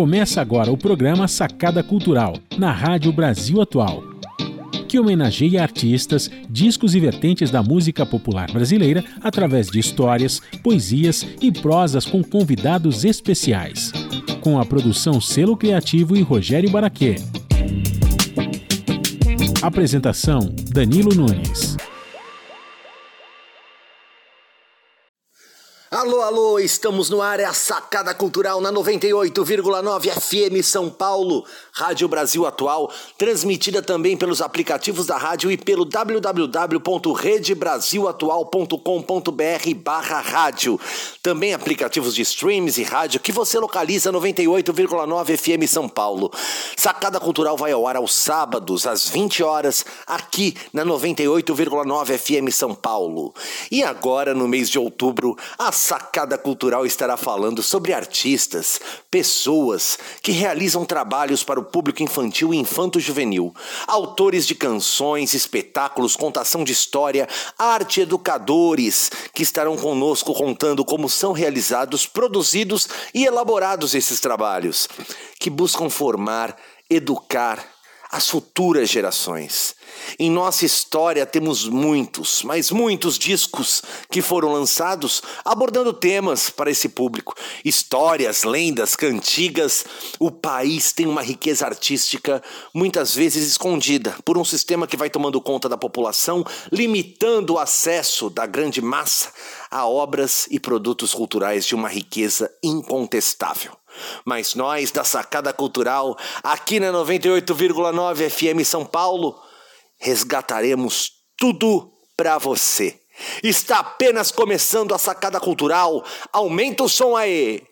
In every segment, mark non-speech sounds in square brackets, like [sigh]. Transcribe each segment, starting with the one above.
Começa agora o programa Sacada Cultural, na Rádio Brasil Atual, que homenageia artistas, discos e vertentes da música popular brasileira através de histórias, poesias e prosas com convidados especiais. Com a produção Selo Criativo e Rogério Baraquê. Apresentação: Danilo Nunes. Estamos no ar, é a Sacada Cultural na 98,9 FM São Paulo, Rádio Brasil Atual, transmitida também pelos aplicativos da rádio e pelo www.redebrasilatual.com.br barra rádio. Também aplicativos de streams e rádio que você localiza 98,9 FM São Paulo. Sacada Cultural vai ao ar aos sábados, às 20 horas, aqui na 98,9 FM São Paulo. E agora, no mês de outubro, a Sacada Cultural estará falando sobre artistas, pessoas que realizam trabalhos para o público infantil e infanto-juvenil, autores de canções, espetáculos, contação de história, arte educadores que estarão conosco contando como são realizados, produzidos e elaborados esses trabalhos, que buscam formar, educar as futuras gerações. Em nossa história temos muitos, mas muitos discos que foram lançados abordando temas para esse público, histórias, lendas, cantigas. O país tem uma riqueza artística muitas vezes escondida por um sistema que vai tomando conta da população, limitando o acesso da grande massa a obras e produtos culturais de uma riqueza incontestável. Mas nós, da Sacada Cultural, aqui na 98,9 FM São Paulo, resgataremos tudo para você. Está apenas começando a sacada cultural. Aumenta o som aí.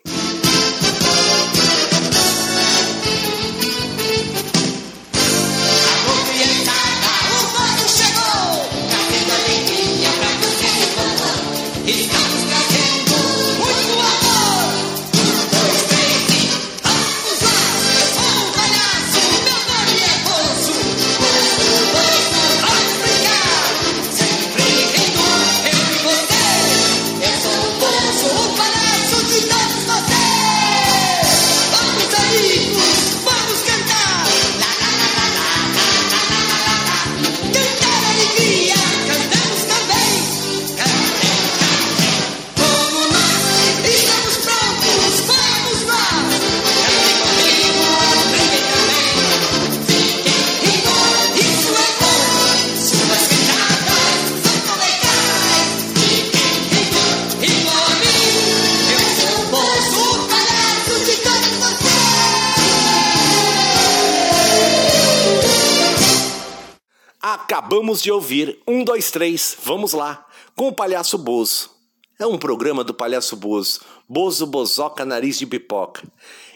Acabamos de ouvir um, dois, três, vamos lá, com o Palhaço Bozo. É um programa do Palhaço Bozo, Bozo Bozoca Nariz de Pipoca.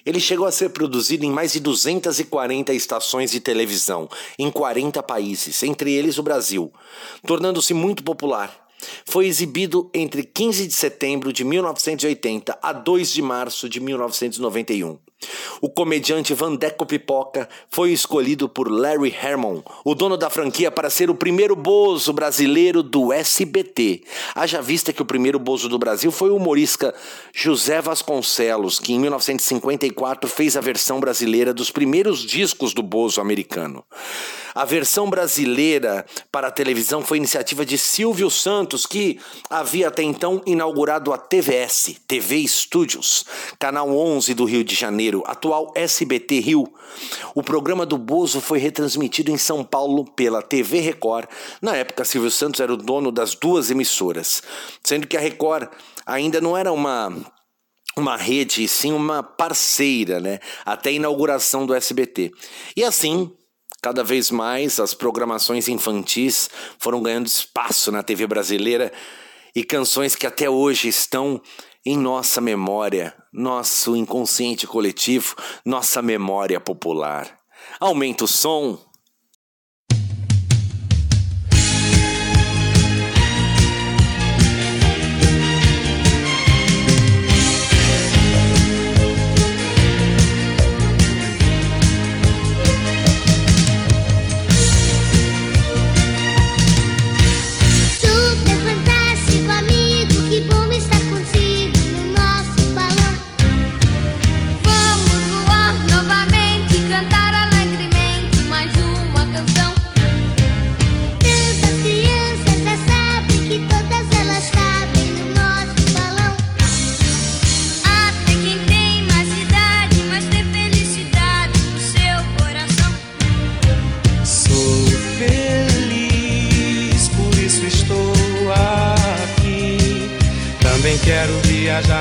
Ele chegou a ser produzido em mais de 240 estações de televisão, em 40 países, entre eles o Brasil, tornando-se muito popular. Foi exibido entre 15 de setembro de 1980 a 2 de março de 1991. O comediante Vandeco Pipoca foi escolhido por Larry Hermon, o dono da franquia, para ser o primeiro bozo brasileiro do SBT. Haja vista que o primeiro bozo do Brasil foi o humorista José Vasconcelos, que em 1954 fez a versão brasileira dos primeiros discos do bozo americano. A versão brasileira para a televisão foi iniciativa de Silvio Santos, que havia até então inaugurado a TVS, TV Studios, canal 11 do Rio de Janeiro, atual SBT Rio. O programa do Bozo foi retransmitido em São Paulo pela TV Record. Na época, Silvio Santos era o dono das duas emissoras, sendo que a Record ainda não era uma uma rede, sim uma parceira, né? Até a inauguração do SBT. E assim, Cada vez mais as programações infantis foram ganhando espaço na TV brasileira e canções que até hoje estão em nossa memória, nosso inconsciente coletivo, nossa memória popular. Aumenta o som,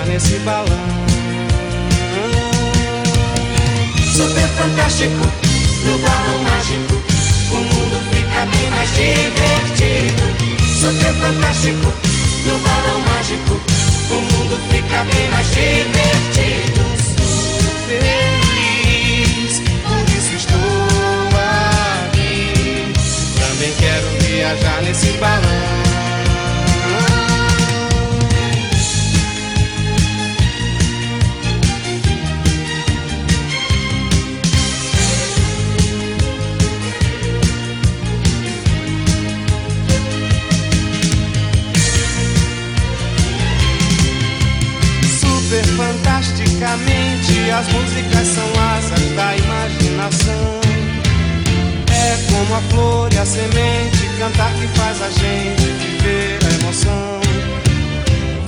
nesse balão. Super fantástico, no balão mágico, o mundo fica bem mais divertido. Super fantástico, no balão mágico, o mundo fica bem mais divertido. Feliz, por isso estou aqui. Também quero viajar nesse balão. Fantasticamente. As músicas são asas da imaginação. É como a flor e a semente, cantar que faz a gente viver a emoção.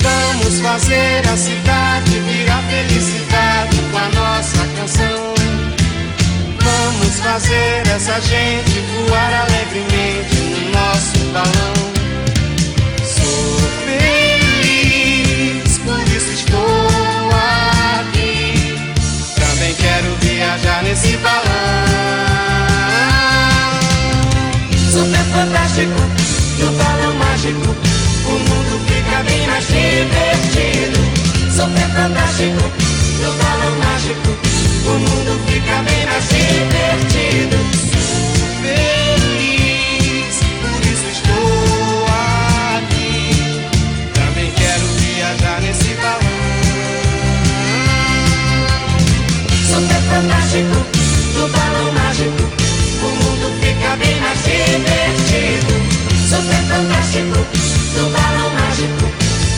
Vamos fazer a cidade virar felicidade com a nossa canção. Vamos fazer essa gente voar alegremente no nosso balão. Sou feliz, por isso estou quero viajar nesse balão. Super fantástico, no balão mágico, o mundo fica bem mais divertido. Super fantástico, no balão mágico, o mundo fica bem mais divertido. Fantástico, no balão mágico, o mundo fica bem mais divertido. Super fantástico, no balão mágico,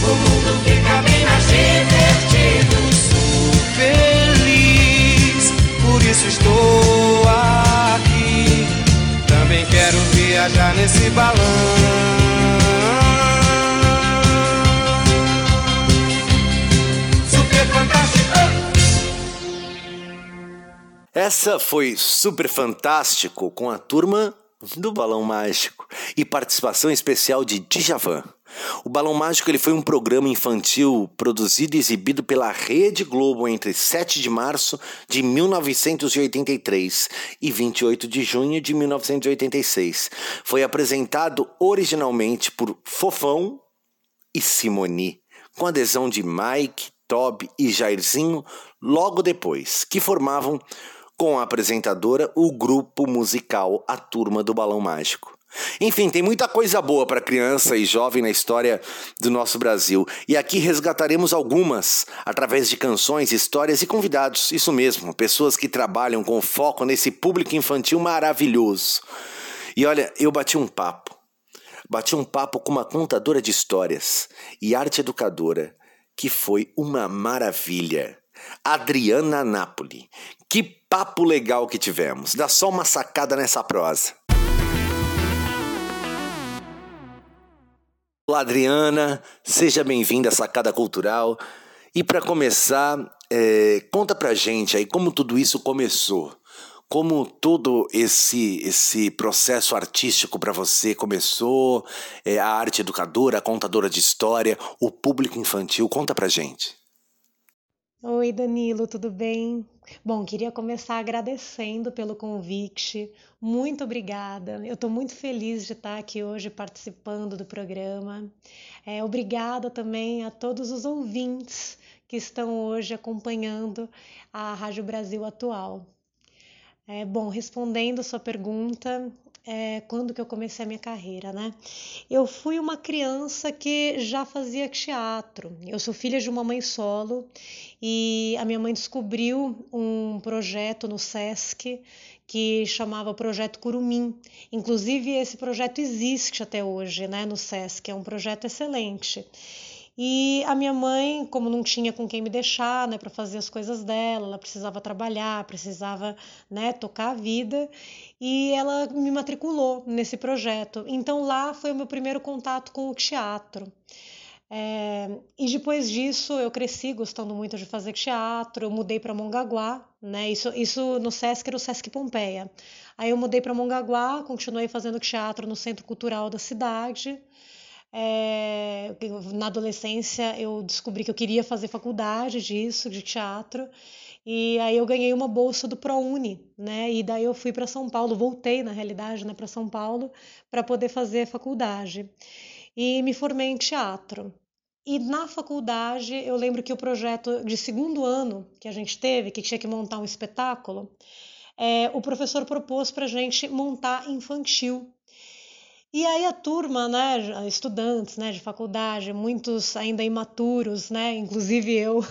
o mundo fica bem mais divertido. Sou feliz, por isso estou aqui. Também quero viajar nesse balão. Essa foi super fantástico com a turma do Balão Mágico e participação especial de Djavan. O Balão Mágico ele foi um programa infantil produzido e exibido pela Rede Globo entre 7 de março de 1983 e 28 de junho de 1986. Foi apresentado originalmente por Fofão e Simoni, com adesão de Mike, Toby e Jairzinho logo depois, que formavam com a apresentadora, o grupo musical A Turma do Balão Mágico. Enfim, tem muita coisa boa para criança e jovem na história do nosso Brasil. E aqui resgataremos algumas através de canções, histórias e convidados. Isso mesmo, pessoas que trabalham com foco nesse público infantil maravilhoso. E olha, eu bati um papo. Bati um papo com uma contadora de histórias e arte educadora, que foi uma maravilha. Adriana Napoli. Que papo legal que tivemos. Dá só uma sacada nessa prosa. Olá, Adriana. Seja bem-vinda à Sacada Cultural. E para começar, é, conta pra gente aí como tudo isso começou. Como todo esse esse processo artístico para você começou, é, a arte educadora, a contadora de história, o público infantil, conta pra gente. Oi, Danilo, tudo bem? Bom, queria começar agradecendo pelo convite. Muito obrigada. Eu estou muito feliz de estar aqui hoje participando do programa. É, obrigada também a todos os ouvintes que estão hoje acompanhando a Rádio Brasil Atual. É, bom, respondendo sua pergunta, é, quando que eu comecei a minha carreira, né? Eu fui uma criança que já fazia teatro. Eu sou filha de uma mãe solo e a minha mãe descobriu um projeto no SESC que chamava Projeto Curumim. Inclusive esse projeto existe até hoje, né, no SESC, é um projeto excelente. E a minha mãe, como não tinha com quem me deixar, né, para fazer as coisas dela, ela precisava trabalhar, precisava, né, tocar a vida, e ela me matriculou nesse projeto. Então lá foi o meu primeiro contato com o teatro. É, e depois disso eu cresci gostando muito de fazer teatro, eu mudei para Mongaguá, né? Isso, isso no Sesc era o Sesc Pompeia. Aí eu mudei para Mongaguá, continuei fazendo teatro no Centro Cultural da cidade. É, na adolescência eu descobri que eu queria fazer faculdade disso, de teatro. E aí eu ganhei uma bolsa do ProUni, né? E daí eu fui para São Paulo, voltei na realidade, né, para São Paulo para poder fazer faculdade. E me formei em teatro. E na faculdade, eu lembro que o projeto de segundo ano que a gente teve, que tinha que montar um espetáculo, é, o professor propôs para a gente montar infantil. E aí a turma, né, estudantes, né, de faculdade, muitos ainda imaturos, né, inclusive eu,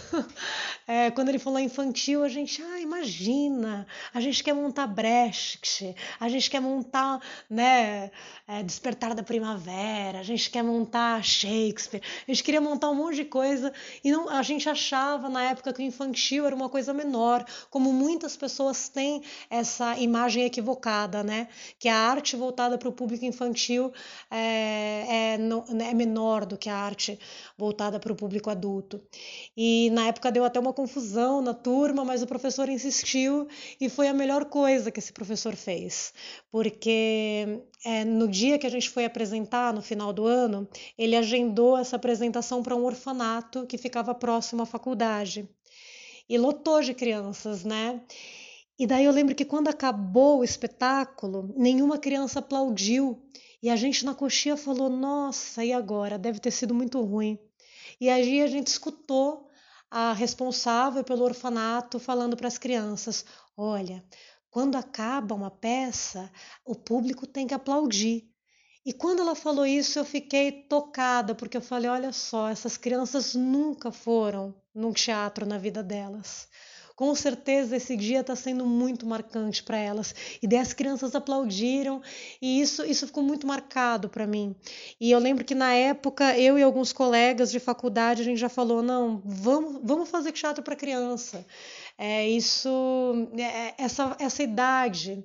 é, [laughs] quando ele falou infantil, a gente, ah, imagina, a gente quer montar Brecht, a gente quer montar, né, é, Despertar da Primavera, a gente quer montar Shakespeare, a gente queria montar um monte de coisa e não, a gente achava na época que o infantil era uma coisa menor, como muitas pessoas têm essa imagem equivocada, né, que a arte voltada para o público infantil é, é, não, é menor do que a arte voltada para o público adulto. E na época deu até uma confusão na turma, mas o professor insistiu e foi a melhor coisa que esse professor fez, porque é, no dia que a gente foi apresentar, no final do ano, ele agendou essa apresentação para um orfanato que ficava próximo à faculdade e lotou de crianças, né? E daí eu lembro que quando acabou o espetáculo, nenhuma criança aplaudiu. E a gente na coxinha falou: Nossa, e agora? Deve ter sido muito ruim. E aí a gente escutou a responsável pelo orfanato falando para as crianças: olha, quando acaba uma peça, o público tem que aplaudir. E quando ela falou isso, eu fiquei tocada, porque eu falei: olha só, essas crianças nunca foram num teatro na vida delas. Com certeza esse dia está sendo muito marcante para elas. E daí as crianças aplaudiram e isso, isso ficou muito marcado para mim. E eu lembro que na época eu e alguns colegas de faculdade a gente já falou não, vamos, vamos fazer teatro para criança. É isso, é, essa essa idade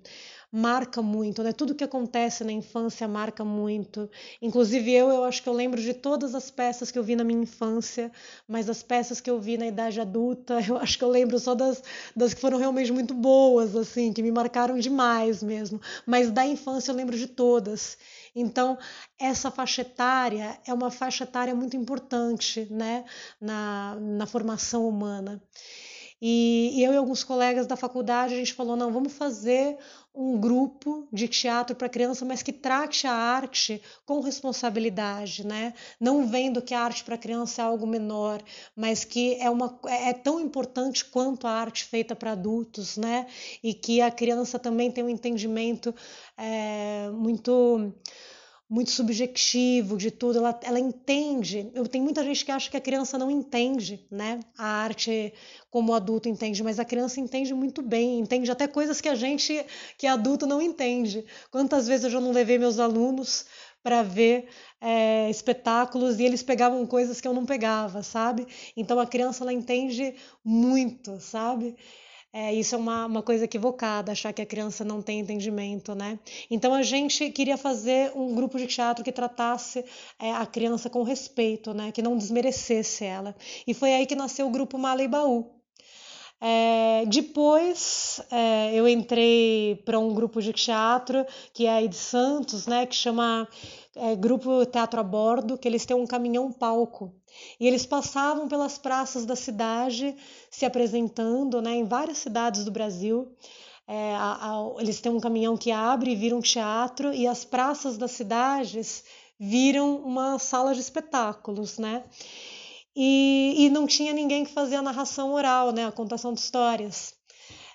marca muito, né? Tudo que acontece na infância marca muito. Inclusive eu, eu acho que eu lembro de todas as peças que eu vi na minha infância, mas as peças que eu vi na idade adulta, [laughs] eu acho que eu lembro só das, das que foram realmente muito boas, assim, que me marcaram demais mesmo. Mas da infância eu lembro de todas. Então, essa faixa etária é uma faixa etária muito importante né, na, na formação humana. E, eu e alguns colegas da faculdade, a gente falou: não, vamos fazer um grupo de teatro para criança, mas que trate a arte com responsabilidade, né? Não vendo que a arte para criança é algo menor, mas que é, uma, é tão importante quanto a arte feita para adultos, né? E que a criança também tem um entendimento é, muito muito subjetivo de tudo, ela, ela entende. Eu tenho muita gente que acha que a criança não entende, né? A arte como o adulto entende, mas a criança entende muito bem, entende até coisas que a gente que é adulto não entende. Quantas vezes eu já não levei meus alunos para ver é, espetáculos e eles pegavam coisas que eu não pegava, sabe? Então a criança ela entende muito, sabe? É, isso é uma, uma coisa equivocada, achar que a criança não tem entendimento, né? Então a gente queria fazer um grupo de teatro que tratasse é, a criança com respeito, né? Que não desmerecesse ela. E foi aí que nasceu o grupo Mala e Baú. É, depois é, eu entrei para um grupo de teatro que é aí de Santos, né? Que chama é, Grupo Teatro a Bordo, que eles têm um caminhão palco. E eles passavam pelas praças da cidade se apresentando né, em várias cidades do Brasil. É, a, a, eles têm um caminhão que abre e vira um teatro, e as praças das cidades viram uma sala de espetáculos, né? E, e não tinha ninguém que fazia a narração oral, né, a contação de histórias.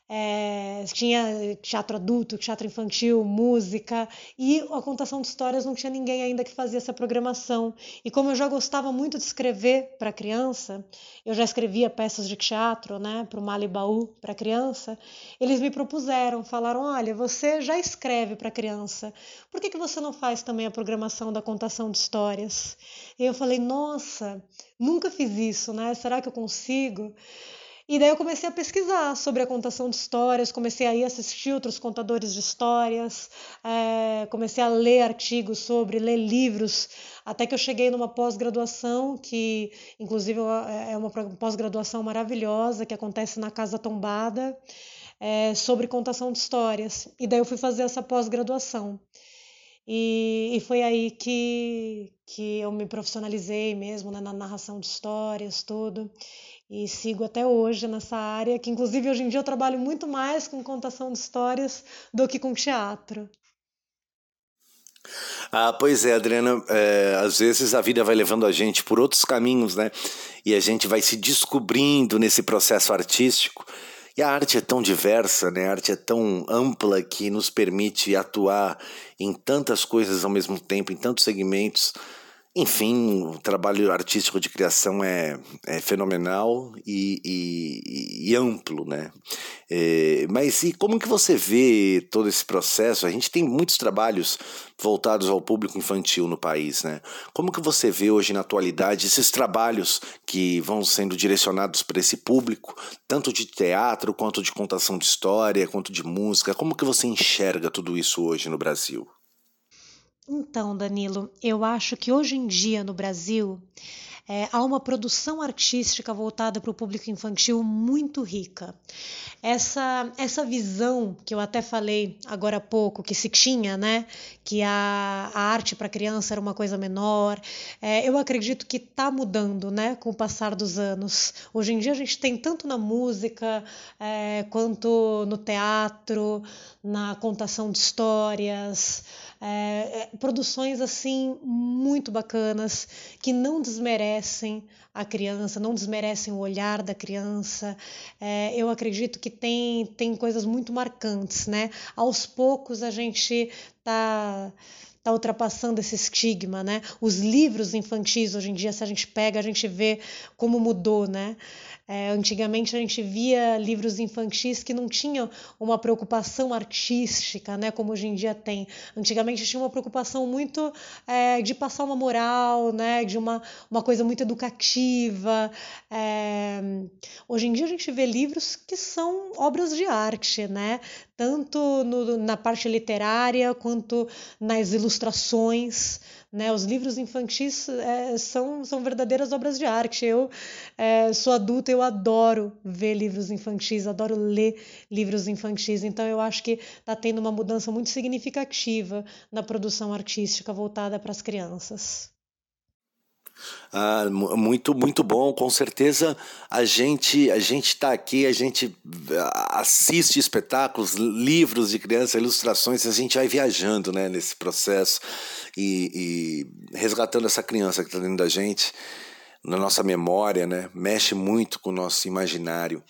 É, tinha teatro adulto, teatro infantil, música e a contação de histórias não tinha ninguém ainda que fazia essa programação. E como eu já gostava muito de escrever para criança, eu já escrevia peças de teatro, né, para o Malibaú para criança, eles me propuseram, falaram: olha, você já escreve para criança, por que, que você não faz também a programação da contação de histórias? E eu falei: nossa, nunca fiz isso, né? Será que eu consigo? E daí eu comecei a pesquisar sobre a contação de histórias, comecei a ir assistir outros contadores de histórias, é, comecei a ler artigos sobre, ler livros, até que eu cheguei numa pós-graduação, que inclusive é uma pós-graduação maravilhosa, que acontece na Casa Tombada, é, sobre contação de histórias. E daí eu fui fazer essa pós-graduação. E, e foi aí que, que eu me profissionalizei mesmo né, na narração de histórias, tudo. E sigo até hoje nessa área, que inclusive hoje em dia eu trabalho muito mais com contação de histórias do que com teatro. Ah, pois é, Adriana. É, às vezes a vida vai levando a gente por outros caminhos, né? E a gente vai se descobrindo nesse processo artístico. E a arte é tão diversa, né? A arte é tão ampla que nos permite atuar em tantas coisas ao mesmo tempo, em tantos segmentos. Enfim, o trabalho artístico de criação é, é fenomenal e, e, e, amplo, né? É, mas e como que você vê todo esse processo? A gente tem muitos trabalhos voltados ao público infantil no país, né? Como que você vê hoje na atualidade esses trabalhos que vão sendo direcionados para esse público, tanto de teatro quanto de contação de história, quanto de música? Como que você enxerga tudo isso hoje no Brasil? Então, Danilo, eu acho que hoje em dia no Brasil é, há uma produção artística voltada para o público infantil muito rica. Essa, essa visão que eu até falei agora há pouco, que se tinha, né? Que a, a arte para criança era uma coisa menor, é, eu acredito que está mudando, né? Com o passar dos anos. Hoje em dia a gente tem tanto na música, é, quanto no teatro, na contação de histórias. É, é, produções assim muito bacanas que não desmerecem a criança, não desmerecem o olhar da criança. É, eu acredito que tem, tem coisas muito marcantes, né? Aos poucos a gente tá está ultrapassando esse estigma, né? Os livros infantis hoje em dia, se a gente pega, a gente vê como mudou, né? É, antigamente a gente via livros infantis que não tinham uma preocupação artística, né, como hoje em dia tem. Antigamente tinha uma preocupação muito é, de passar uma moral, né, de uma, uma coisa muito educativa. É, hoje em dia a gente vê livros que são obras de arte, né, tanto no, na parte literária quanto nas ilustrações. Né? Os livros infantis é, são, são verdadeiras obras de arte. Eu é, sou adulta, eu adoro ver livros infantis, adoro ler livros infantis. Então eu acho que está tendo uma mudança muito significativa na produção artística voltada para as crianças. Ah, muito, muito bom. Com certeza a gente a gente está aqui, a gente ah, assiste espetáculos, livros de criança, ilustrações, a gente vai viajando né, nesse processo e, e resgatando essa criança que está dentro da gente, na nossa memória, né? mexe muito com o nosso imaginário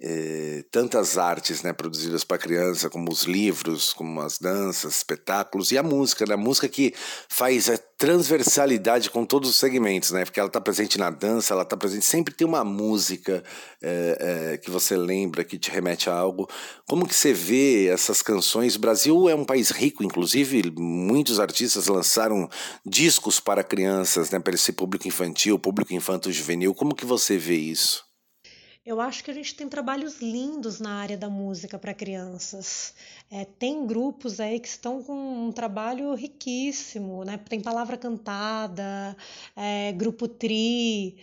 é, tantas artes né, produzidas para criança, como os livros, como as danças, espetáculos e a música, né? a música que faz a transversalidade com todos os segmentos, né? porque ela está presente na dança, ela está presente, sempre tem uma música é, é, que você lembra, que te remete a algo. Como que você vê essas canções? O Brasil é um país rico, inclusive muitos artistas lançaram discos para crianças, né, para esse público infantil, público infanto-juvenil. Como que você vê isso? Eu acho que a gente tem trabalhos lindos na área da música para crianças. É, tem grupos aí que estão com um trabalho riquíssimo, né? Tem palavra cantada, é, grupo tri,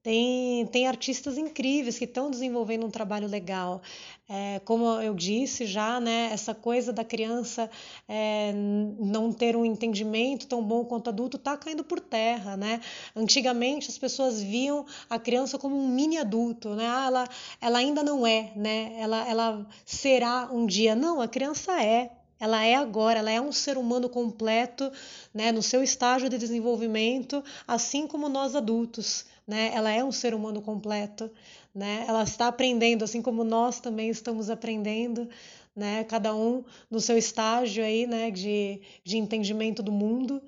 tem, tem artistas incríveis que estão desenvolvendo um trabalho legal. É, como eu disse já, né, essa coisa da criança é, não ter um entendimento tão bom quanto adulto está caindo por terra. Né? Antigamente as pessoas viam a criança como um mini adulto. Né? Ah, ela, ela ainda não é, né? ela, ela será um dia. Não, a criança é, ela é agora, ela é um ser humano completo, né, no seu estágio de desenvolvimento, assim como nós adultos né? Ela é um ser humano completo, né? Ela está aprendendo, assim como nós também estamos aprendendo, né? Cada um no seu estágio aí, né? De, de entendimento do mundo,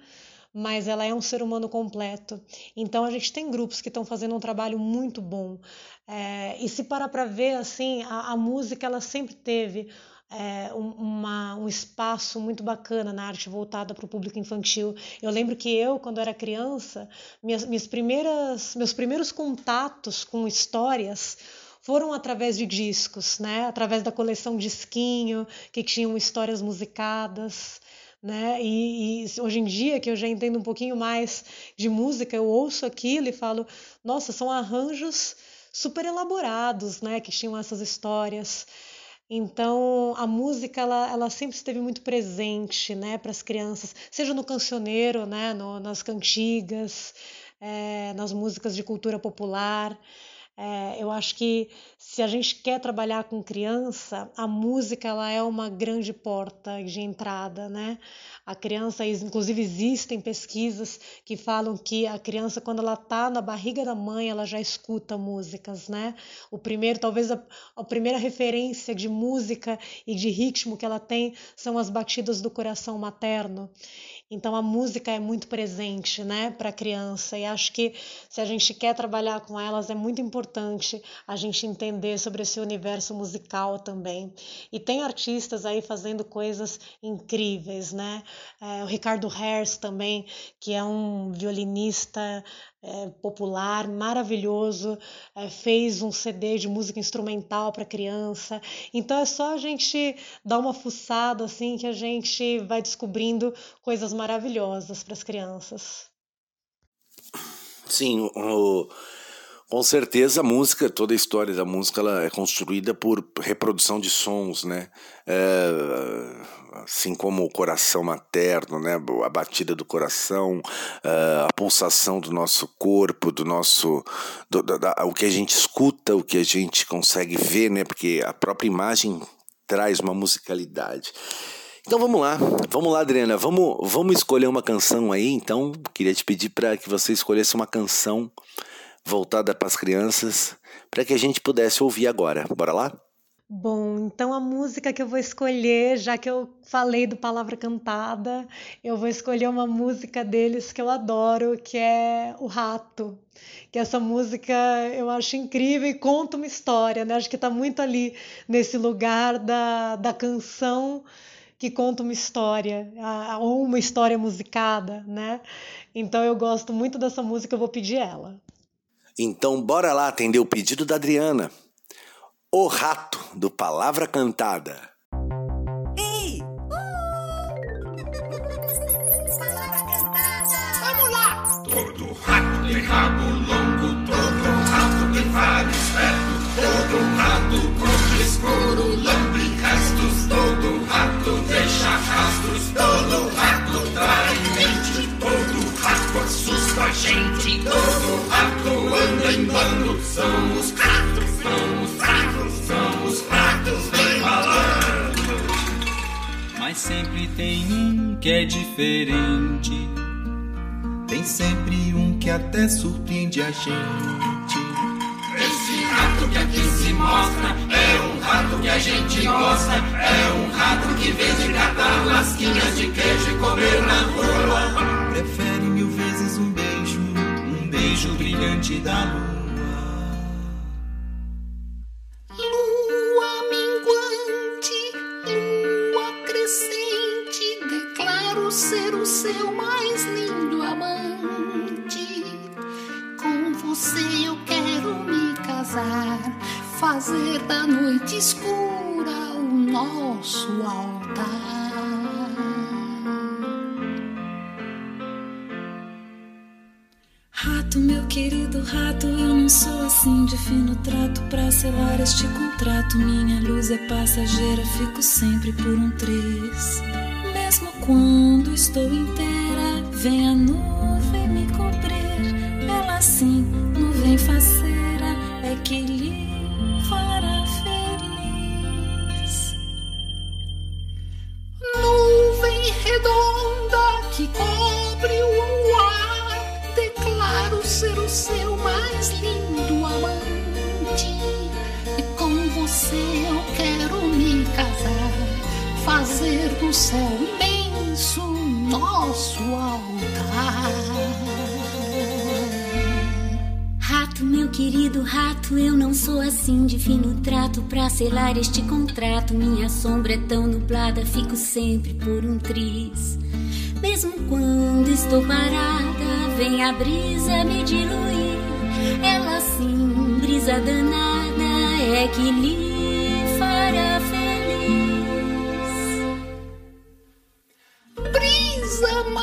mas ela é um ser humano completo. Então a gente tem grupos que estão fazendo um trabalho muito bom. É, e se parar para ver, assim, a, a música ela sempre teve é, uma, um espaço muito bacana na arte voltada para o público infantil. Eu lembro que eu, quando era criança, minhas, minhas primeiras, meus primeiros contatos com histórias foram através de discos, né? através da coleção Disquinho, que tinham histórias musicadas. Né? E, e, hoje em dia, que eu já entendo um pouquinho mais de música, eu ouço aquilo e falo: nossa, são arranjos super elaborados né? que tinham essas histórias. Então, a música ela, ela sempre esteve muito presente, né, para as crianças, seja no cancioneiro, né, no, nas cantigas, é, nas músicas de cultura popular. É, eu acho que se a gente quer trabalhar com criança, a música ela é uma grande porta de entrada, né? A criança, inclusive existem pesquisas que falam que a criança quando ela está na barriga da mãe, ela já escuta músicas, né? O primeiro, talvez a, a primeira referência de música e de ritmo que ela tem são as batidas do coração materno. Então a música é muito presente, né, para a criança e acho que se a gente quer trabalhar com elas é muito importante a gente entender sobre esse universo musical também. E tem artistas aí fazendo coisas incríveis, né? É, o Ricardo Hers também, que é um violinista é, popular, maravilhoso, é, fez um CD de música instrumental para criança. Então é só a gente dar uma fuçada assim que a gente vai descobrindo coisas maravilhosas para as crianças. Sim, o, com certeza a música, toda a história da música, ela é construída por reprodução de sons, né? É, assim como o coração materno, né, a batida do coração, uh, a pulsação do nosso corpo, do nosso, do, da, o que a gente escuta, o que a gente consegue ver, né, porque a própria imagem traz uma musicalidade. Então vamos lá, vamos lá, Adriana, vamos, vamos escolher uma canção aí. Então queria te pedir para que você escolhesse uma canção voltada para as crianças, para que a gente pudesse ouvir agora. Bora lá? Bom, então a música que eu vou escolher, já que eu falei do Palavra Cantada, eu vou escolher uma música deles que eu adoro, que é O Rato. Que essa música eu acho incrível e conta uma história, né? Acho que está muito ali nesse lugar da, da canção que conta uma história, ou uma história musicada, né? Então eu gosto muito dessa música, eu vou pedir ela. Então bora lá atender o pedido da Adriana. O Rato, do Palavra Cantada. Ei! Uh! Palavra Cantada! Vamos lá! Todo rato tem rabo longo, todo rato tem faro esperto, todo rato come escuro, lambe restos, todo rato deixa rastros, todo rato trai mente, todo rato assusta a gente, todo rato anda em bando, são os ratos, são os ratos são os ratos bem malandros. Mas sempre tem um que é diferente. Tem sempre um que até surpreende a gente. Esse rato que aqui se mostra é um rato que a gente gosta. É um rato que vem de catar lasquinhas de queijo e comer na rua. Prefere mil vezes um beijo, brilhante da lua. Querido rato, eu não sou assim de fino trato pra selar este contrato. Minha luz é passageira, fico sempre por um triz. Mesmo quando estou inteira, vem a nuvem me cobrir. Ela sim, nuvem faceira, do céu nosso altar. Rato, meu querido rato, eu não sou assim de fino trato pra selar este contrato. Minha sombra é tão nublada, fico sempre por um triz. Mesmo quando estou parada, vem a brisa me diluir. Ela sim, brisa danada, é que lhe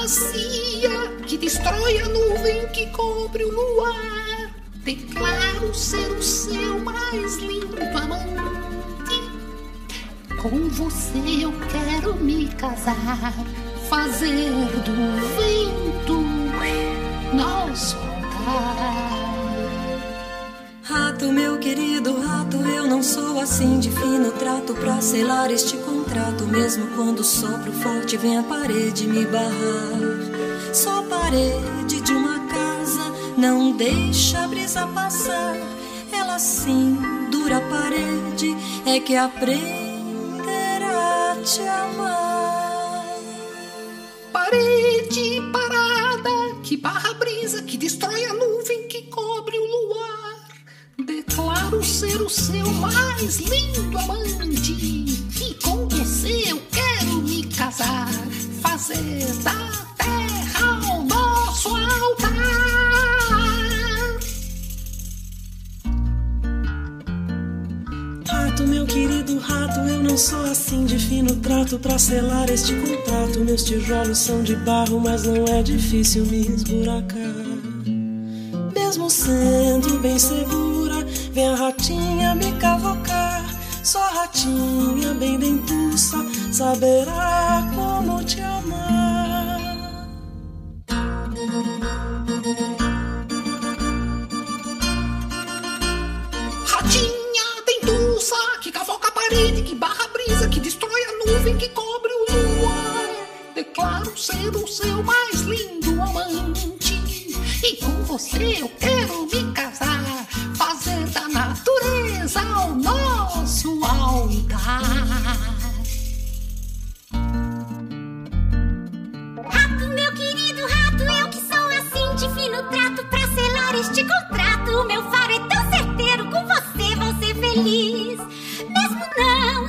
macia que destrói a nuvem que cobre o luar. Declaro ser o seu mais lindo amante. com você eu quero me casar, fazer do vento nosso altar. Rato, meu querido rato, eu não sou assim de fino trato pra selar este contrato. Mesmo quando sopro forte, vem a parede me barrar. Só a parede de uma casa não deixa a brisa passar. Ela sim, dura parede, é que aprenderá a te amar. Parede parada que barra a brisa, que destrói a nuvem, que cobre o luar. Declaro ser o seu mais lindo amante. Eu quero me casar. Fazer da terra o nosso altar. Rato, meu querido rato, eu não sou assim de fino trato pra selar este contrato. Meus tijolos são de barro, mas não é difícil me esburacar. Mesmo sendo bem segura, vem a ratinha me cavocar. Só a ratinha bem dentuça saberá como te amar. Ratinha dentuça que cavoca a parede, que barra a brisa, que destrói a nuvem, que cobre o luar. Declaro ser o seu mais lindo amante. E com você eu quero me casar, natureza o nosso altar. Rato, meu querido rato, eu que sou assim de fino trato pra selar este contrato. Meu faro é tão certeiro, com você vou ser feliz. Mesmo não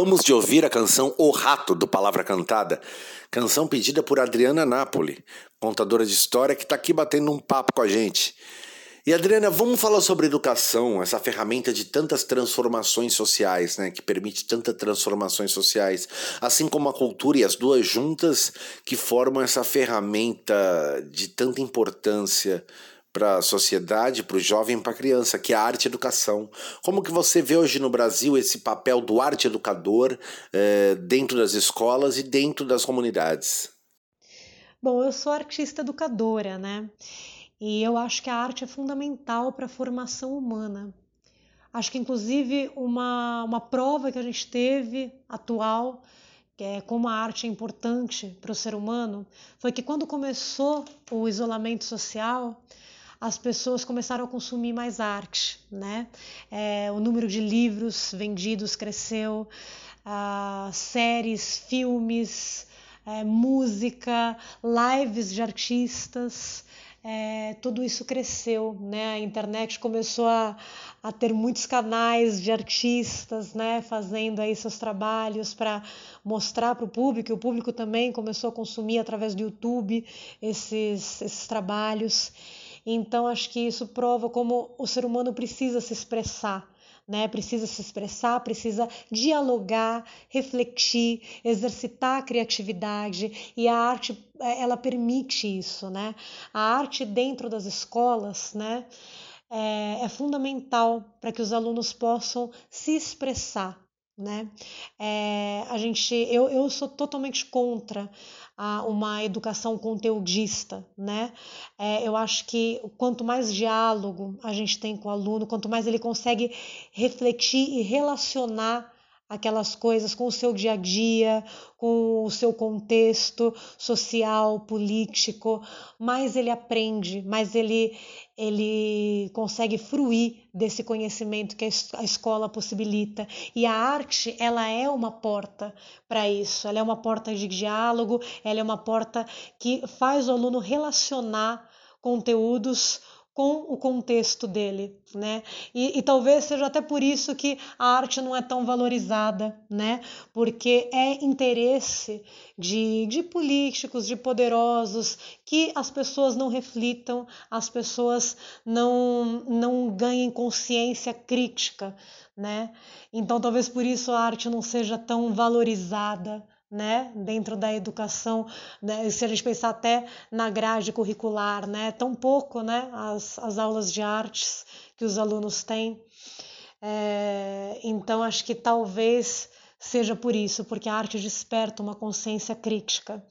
Acabamos de ouvir a canção O Rato, do Palavra Cantada, canção pedida por Adriana Napoli, contadora de história que está aqui batendo um papo com a gente. E Adriana, vamos falar sobre educação, essa ferramenta de tantas transformações sociais, né, que permite tantas transformações sociais, assim como a cultura e as duas juntas que formam essa ferramenta de tanta importância para a sociedade, para o jovem para a criança, que é a arte educação. Como que você vê hoje no Brasil esse papel do arte educador eh, dentro das escolas e dentro das comunidades? Bom, eu sou artista educadora, né? E eu acho que a arte é fundamental para a formação humana. Acho que, inclusive, uma, uma prova que a gente teve atual, que é como a arte é importante para o ser humano, foi que quando começou o isolamento social, as pessoas começaram a consumir mais arte, né? É, o número de livros vendidos cresceu, ah, séries, filmes, é, música, lives de artistas, é, tudo isso cresceu, né? A internet começou a, a ter muitos canais de artistas, né? Fazendo aí seus trabalhos para mostrar para o público. E o público também começou a consumir através do YouTube esses, esses trabalhos. Então acho que isso prova como o ser humano precisa se expressar. Né, precisa se expressar, precisa dialogar, refletir, exercitar a criatividade e a arte ela permite isso, né? A arte dentro das escolas, né, é, é fundamental para que os alunos possam se expressar, né? É, a gente, eu, eu sou totalmente contra a uma educação conteudista, né? É, eu acho que quanto mais diálogo a gente tem com o aluno, quanto mais ele consegue refletir e relacionar aquelas coisas com o seu dia a dia, com o seu contexto social, político, mais ele aprende, mais ele ele consegue fruir desse conhecimento que a escola possibilita. E a arte, ela é uma porta para isso. Ela é uma porta de diálogo, ela é uma porta que faz o aluno relacionar conteúdos com o contexto dele, né? E, e, talvez seja até por isso que a arte não é tão valorizada, né? Porque é interesse de, de políticos, de poderosos, que as pessoas não reflitam, as pessoas não, não ganhem consciência crítica, né? Então talvez por isso a arte não seja tão valorizada, né, dentro da educação, né, se a gente pensar até na grade curricular, né, tão pouco, né, as, as aulas de artes que os alunos têm. É, então, acho que talvez seja por isso, porque a arte desperta uma consciência crítica.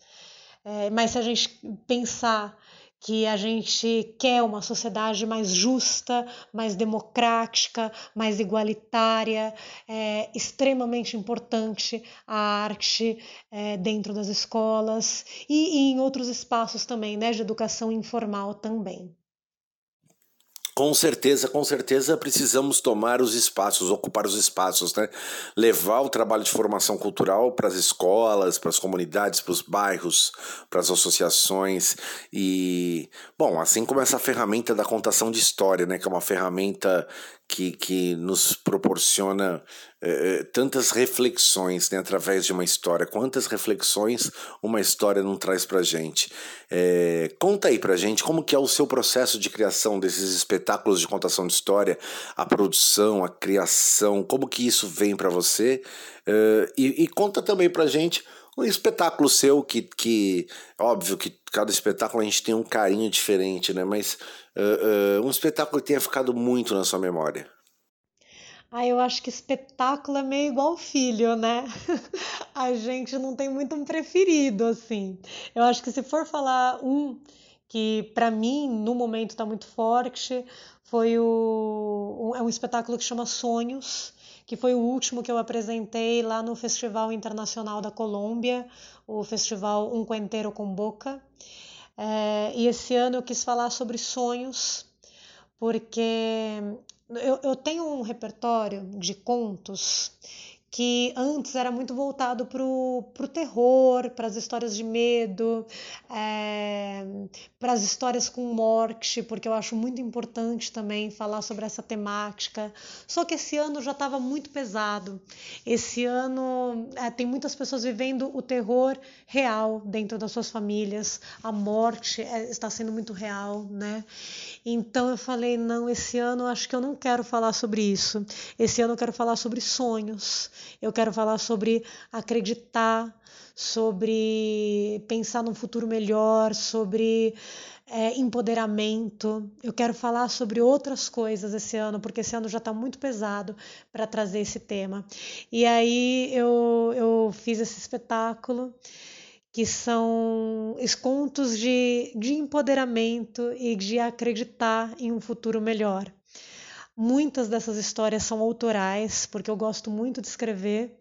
É, mas se a gente pensar que a gente quer uma sociedade mais justa, mais democrática, mais igualitária. É extremamente importante a arte é, dentro das escolas e, e em outros espaços também, né, de educação informal também. Com certeza, com certeza precisamos tomar os espaços, ocupar os espaços, né? Levar o trabalho de formação cultural para as escolas, para as comunidades, para os bairros, para as associações e, bom, assim como essa ferramenta da contação de história, né? Que é uma ferramenta que, que nos proporciona é, tantas reflexões né, através de uma história. Quantas reflexões uma história não traz para gente? É, conta aí para gente como que é o seu processo de criação desses espetáculos de contação de história, a produção, a criação, como que isso vem para você? É, e, e, conta também para gente um espetáculo seu que, que óbvio que cada espetáculo a gente tem um carinho diferente, né? Mas uh, uh, um espetáculo que tenha ficado muito na sua memória. Ah, eu acho que espetáculo é meio igual filho, né? [laughs] A gente não tem muito um preferido, assim. Eu acho que se for falar um que para mim no momento está muito forte, foi o é um espetáculo que chama Sonhos, que foi o último que eu apresentei lá no Festival Internacional da Colômbia, o Festival Um Cuenteiro com Boca. É, e esse ano eu quis falar sobre sonhos, porque eu, eu tenho um repertório de contos que antes era muito voltado para o terror, para as histórias de medo, é, para as histórias com morte, porque eu acho muito importante também falar sobre essa temática. Só que esse ano já estava muito pesado. Esse ano é, tem muitas pessoas vivendo o terror real dentro das suas famílias, a morte é, está sendo muito real, né? Então eu falei: não, esse ano acho que eu não quero falar sobre isso. Esse ano eu quero falar sobre sonhos eu quero falar sobre acreditar, sobre pensar num futuro melhor, sobre é, empoderamento. Eu quero falar sobre outras coisas esse ano, porque esse ano já está muito pesado para trazer esse tema. E aí eu, eu fiz esse espetáculo que são contos de, de empoderamento e de acreditar em um futuro melhor. Muitas dessas histórias são autorais, porque eu gosto muito de escrever,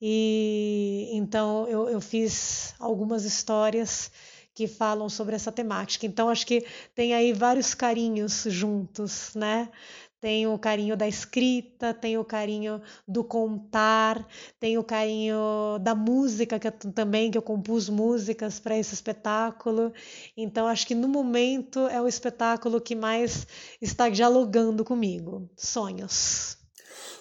e então eu, eu fiz algumas histórias que falam sobre essa temática. Então acho que tem aí vários carinhos juntos, né? Tem o carinho da escrita, tem o carinho do contar, tem o carinho da música que eu, também que eu compus músicas para esse espetáculo. Então acho que no momento é o espetáculo que mais está dialogando comigo. Sonhos.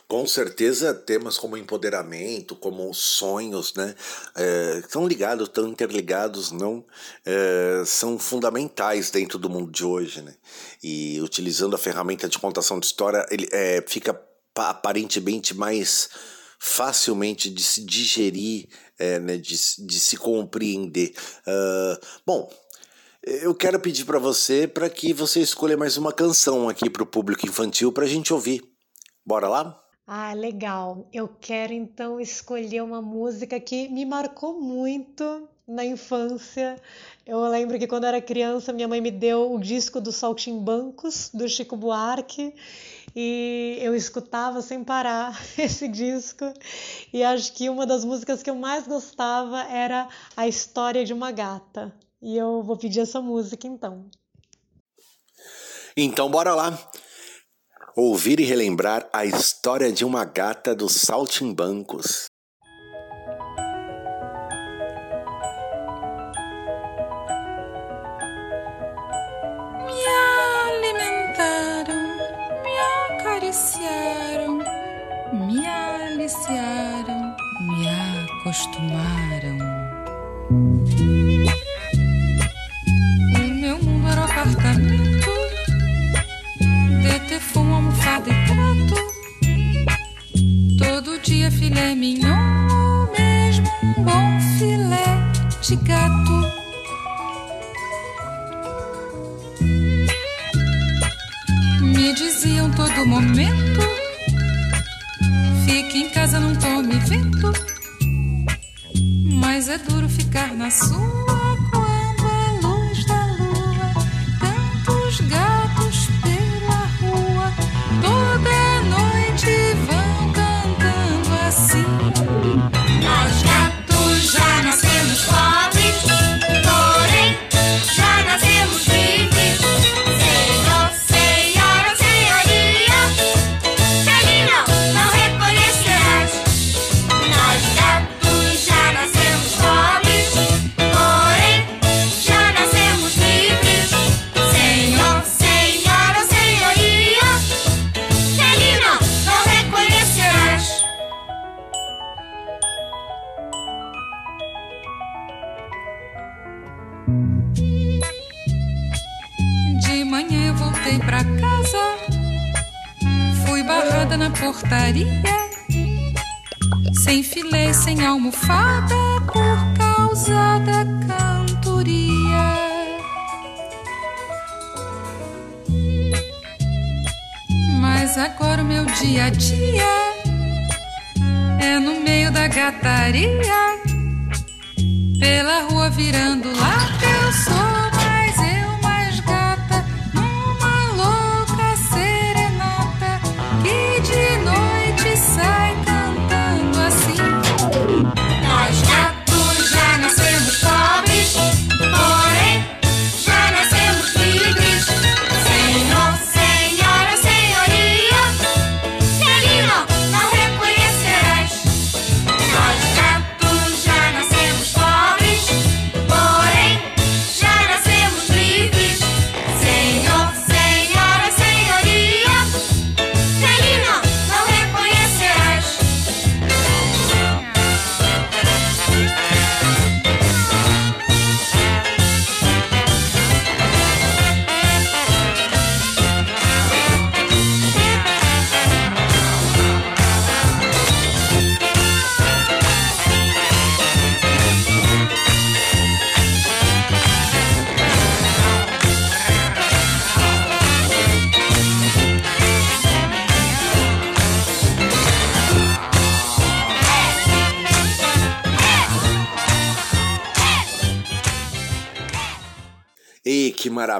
Com certeza, temas como empoderamento, como sonhos, né, é, estão ligados, estão interligados, não, é, são fundamentais dentro do mundo de hoje, né, e utilizando a ferramenta de contação de história, ele é, fica aparentemente mais facilmente de se digerir, é, né, de, de se compreender. Uh, bom, eu quero pedir para você para que você escolha mais uma canção aqui para o público infantil para a gente ouvir. Bora lá? Ah, legal. Eu quero então escolher uma música que me marcou muito na infância. Eu lembro que quando eu era criança, minha mãe me deu o disco dos Saltimbancos, do Chico Buarque, e eu escutava sem parar [laughs] esse disco e acho que uma das músicas que eu mais gostava era A História de uma Gata. E eu vou pedir essa música então. Então bora lá. Ouvir e relembrar a história de uma gata dos saltimbancos. Me alimentaram, me acariciaram, me aliciaram, me acostumaram. Dia filé mignon ou mesmo um bom filé de gato. Me diziam todo momento: Fique em casa, não tome vento. Mas é duro ficar na sua almofada, por causa da cantoria. Mas agora o meu dia a dia é no meio da gataria, pela rua virando lá eu sou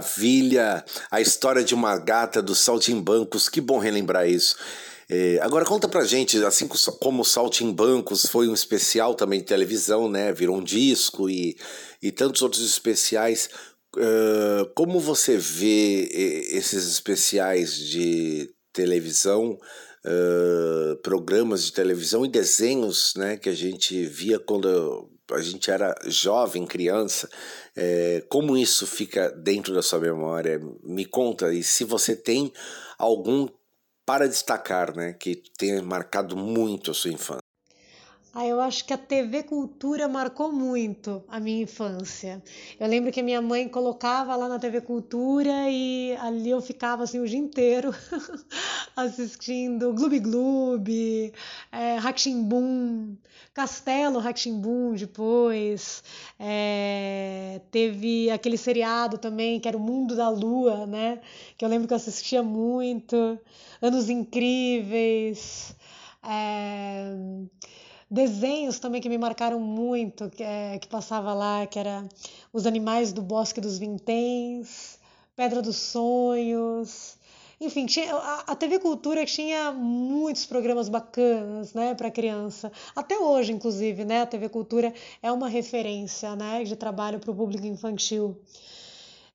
maravilha! A história de uma gata dos saltimbancos, que bom relembrar isso. É, agora conta pra gente, assim como Saltimbancos foi um especial também de televisão, né? Virou um disco e, e tantos outros especiais. ah, como você vê esses especiais de televisão, ah, programas de televisão e desenhos, né? Que a gente via quando a gente era jovem, criança, é, como isso fica dentro da sua memória? Me conta, e se você tem algum para destacar, né, que tenha marcado muito a sua infância. Ah, eu acho que a TV Cultura marcou muito a minha infância. Eu lembro que a minha mãe colocava lá na TV Cultura e ali eu ficava assim o dia inteiro [laughs] assistindo Gloob Gloob, é, Rá-Tim-Bum, Castelo Rá-Tim-Bum depois. É, teve aquele seriado também que era o Mundo da Lua, né? Que eu lembro que eu assistia muito. Anos Incríveis. É, desenhos também que me marcaram muito, que, é, que passava lá, que era Os Animais do Bosque dos Vinténs, Pedra dos Sonhos. enfim, tinha, a, a TV Cultura tinha muitos programas bacanas, né, para criança. Até hoje, inclusive, né, a TV Cultura é uma referência, né, de trabalho para o público infantil.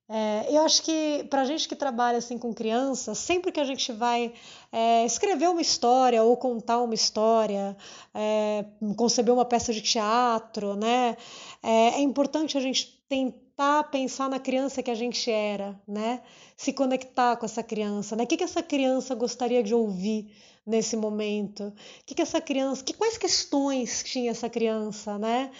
É, eu acho que para a gente que trabalha assim com criança, sempre que a gente vai é, escrever uma história ou contar uma história, é, conceber uma peça de teatro, né, é, é importante a gente tentar pensar na criança que a gente era, né, se conectar com essa criança, né, o que, que essa criança gostaria de ouvir nesse momento, o que, que essa criança, que quais questões tinha essa criança, né?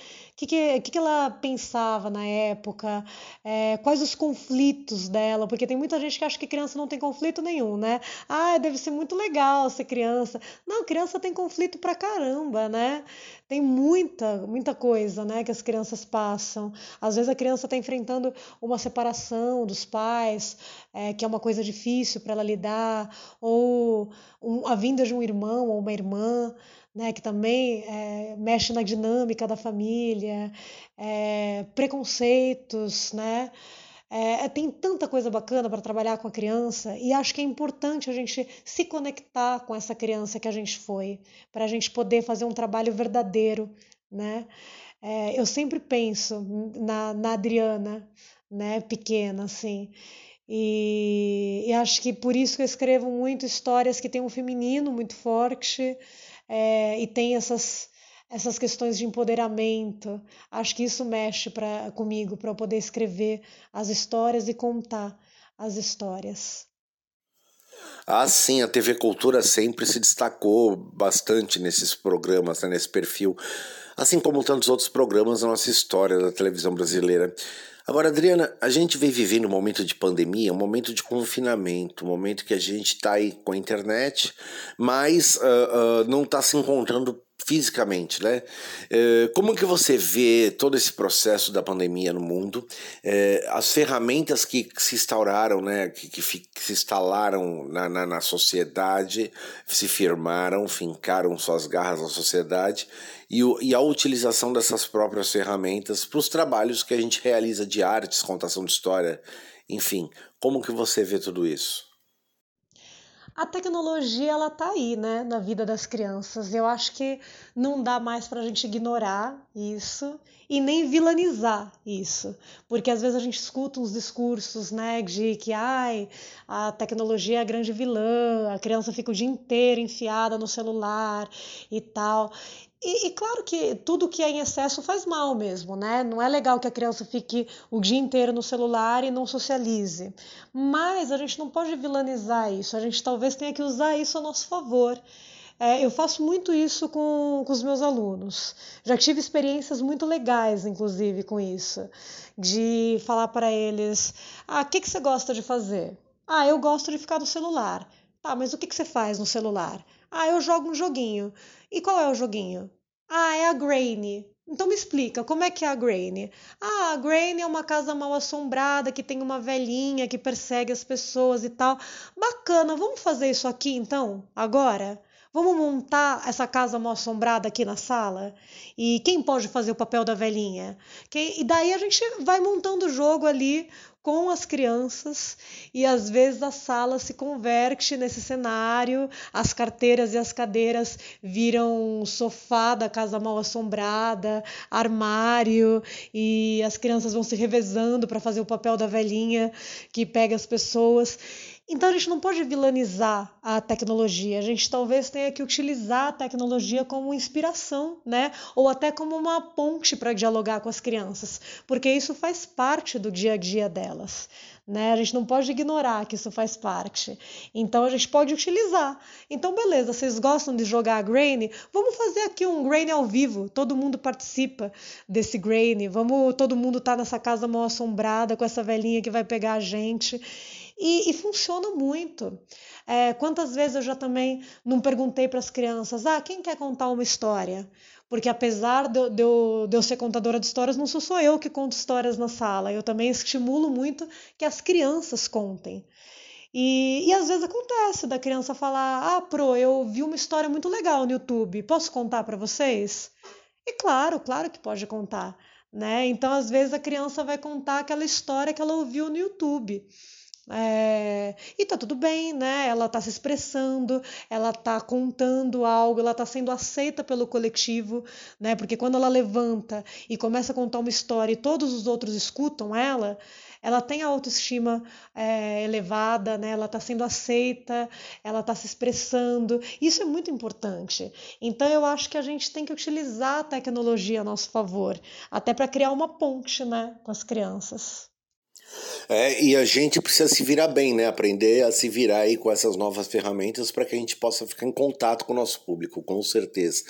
Que, que, que, ela pensava na época, é, quais os conflitos dela, porque tem muita gente que acha que criança não tem conflito nenhum, né? Ah, deve ser muito legal ser criança. Não, criança tem conflito pra caramba, né? Tem muita, muita coisa, né, que as crianças passam. Às vezes a criança está enfrentando uma separação dos pais, é, que é uma coisa difícil para ela lidar, ou um, a vinda de um irmão ou uma irmã né, que também é, mexe na dinâmica da família, é, preconceitos, né? É, tem tanta coisa bacana para trabalhar com a criança e acho que é importante a gente se conectar com essa criança que a gente foi, para a gente poder fazer um trabalho verdadeiro, né? É, eu sempre penso na, na Adriana, né, pequena, assim, e, e, acho que por isso que eu escrevo muito histórias que têm um feminino muito forte, é, e tem essas, essas questões de empoderamento. Acho que isso mexe pra, comigo para eu poder escrever as histórias e contar as histórias. Ah, sim, a TV Cultura sempre se destacou bastante nesses programas, né, nesse perfil, assim como tantos outros programas da nossa história da televisão brasileira. Agora, Adriana, a gente vem vivendo um momento de pandemia, um momento de confinamento, um momento que a gente está aí com a internet, mas uh, uh, não está se encontrando fisicamente, né? É, como que você vê todo esse processo da pandemia no mundo, é, as ferramentas que se instauraram, né, que, que, que se instalaram na, na, na, sociedade, se firmaram, fincaram suas garras na sociedade e, o, e a utilização dessas próprias ferramentas para os trabalhos que a gente realiza de artes, contação de história, enfim, como que você vê tudo isso? A tecnologia ela tá aí, né, na vida das crianças. Eu acho que não dá mais para a gente ignorar isso e nem vilanizar isso, porque às vezes a gente escuta uns discursos, né, de que ai, a tecnologia é a grande vilã, a criança fica o dia inteiro enfiada no celular e tal. E, e, claro que tudo que é em excesso faz mal mesmo, né? Não é legal que a criança fique o dia inteiro no celular e não socialize. Mas a gente não pode vilanizar isso, a gente talvez tenha que usar isso a nosso favor. É, eu faço muito isso com, com os meus alunos. Já tive experiências muito legais, inclusive, com isso. De falar para eles: ah, o que, que você gosta de fazer? Ah, eu gosto de ficar no celular. Tá, mas o que, que você faz no celular? Ah, eu jogo um joguinho. E qual é o joguinho? Ah, é a Grain. Então me explica, como é que é a Grain? Ah, a Grain é uma casa mal assombrada que tem uma velhinha que persegue as pessoas e tal. Bacana, vamos fazer isso aqui então, agora? Vamos montar essa casa mal assombrada aqui na sala? E quem pode fazer o papel da velhinha? Quem... E daí a gente vai montando o jogo ali com as crianças e às vezes a sala se converte nesse cenário, as carteiras e as cadeiras viram sofá da casa mal assombrada, armário e as crianças vão se revezando para fazer o papel da velhinha que pega as pessoas. Então a gente não pode vilanizar a tecnologia, a gente talvez tenha que utilizar a tecnologia como inspiração, né? Ou até como uma ponte para dialogar com as crianças, porque isso faz parte do dia a dia delas. Né? A gente não pode ignorar que isso faz parte. Então a gente pode utilizar. Então, beleza, vocês gostam de jogar Grain? Vamos fazer aqui um Grain ao vivo. Todo mundo participa desse Grain. Vamos, todo mundo tá nessa casa mal assombrada com essa velhinha que vai pegar a gente. E, e funciona muito. É, quantas vezes eu já também não perguntei para as crianças: ah, quem quer contar uma história? Porque apesar de, de, eu, de eu ser contadora de histórias, não sou só eu que conto histórias na sala. Eu também estimulo muito que as crianças contem. E, e às vezes acontece da criança falar: Ah, Pro, eu vi uma história muito legal no YouTube, posso contar para vocês? E claro, claro que pode contar. Né? Então, às vezes, a criança vai contar aquela história que ela ouviu no YouTube. É... E tá tudo bem, né? Ela tá se expressando, ela tá contando algo, ela tá sendo aceita pelo coletivo, né? Porque quando ela levanta e começa a contar uma história e todos os outros escutam ela, ela tem a autoestima é, elevada, né? ela está sendo aceita, ela está se expressando. Isso é muito importante. Então, eu acho que a gente tem que utilizar a tecnologia a nosso favor, até para criar uma ponte né, com as crianças. É, e a gente precisa se virar bem, né? Aprender a se virar aí com essas novas ferramentas para que a gente possa ficar em contato com o nosso público, com certeza.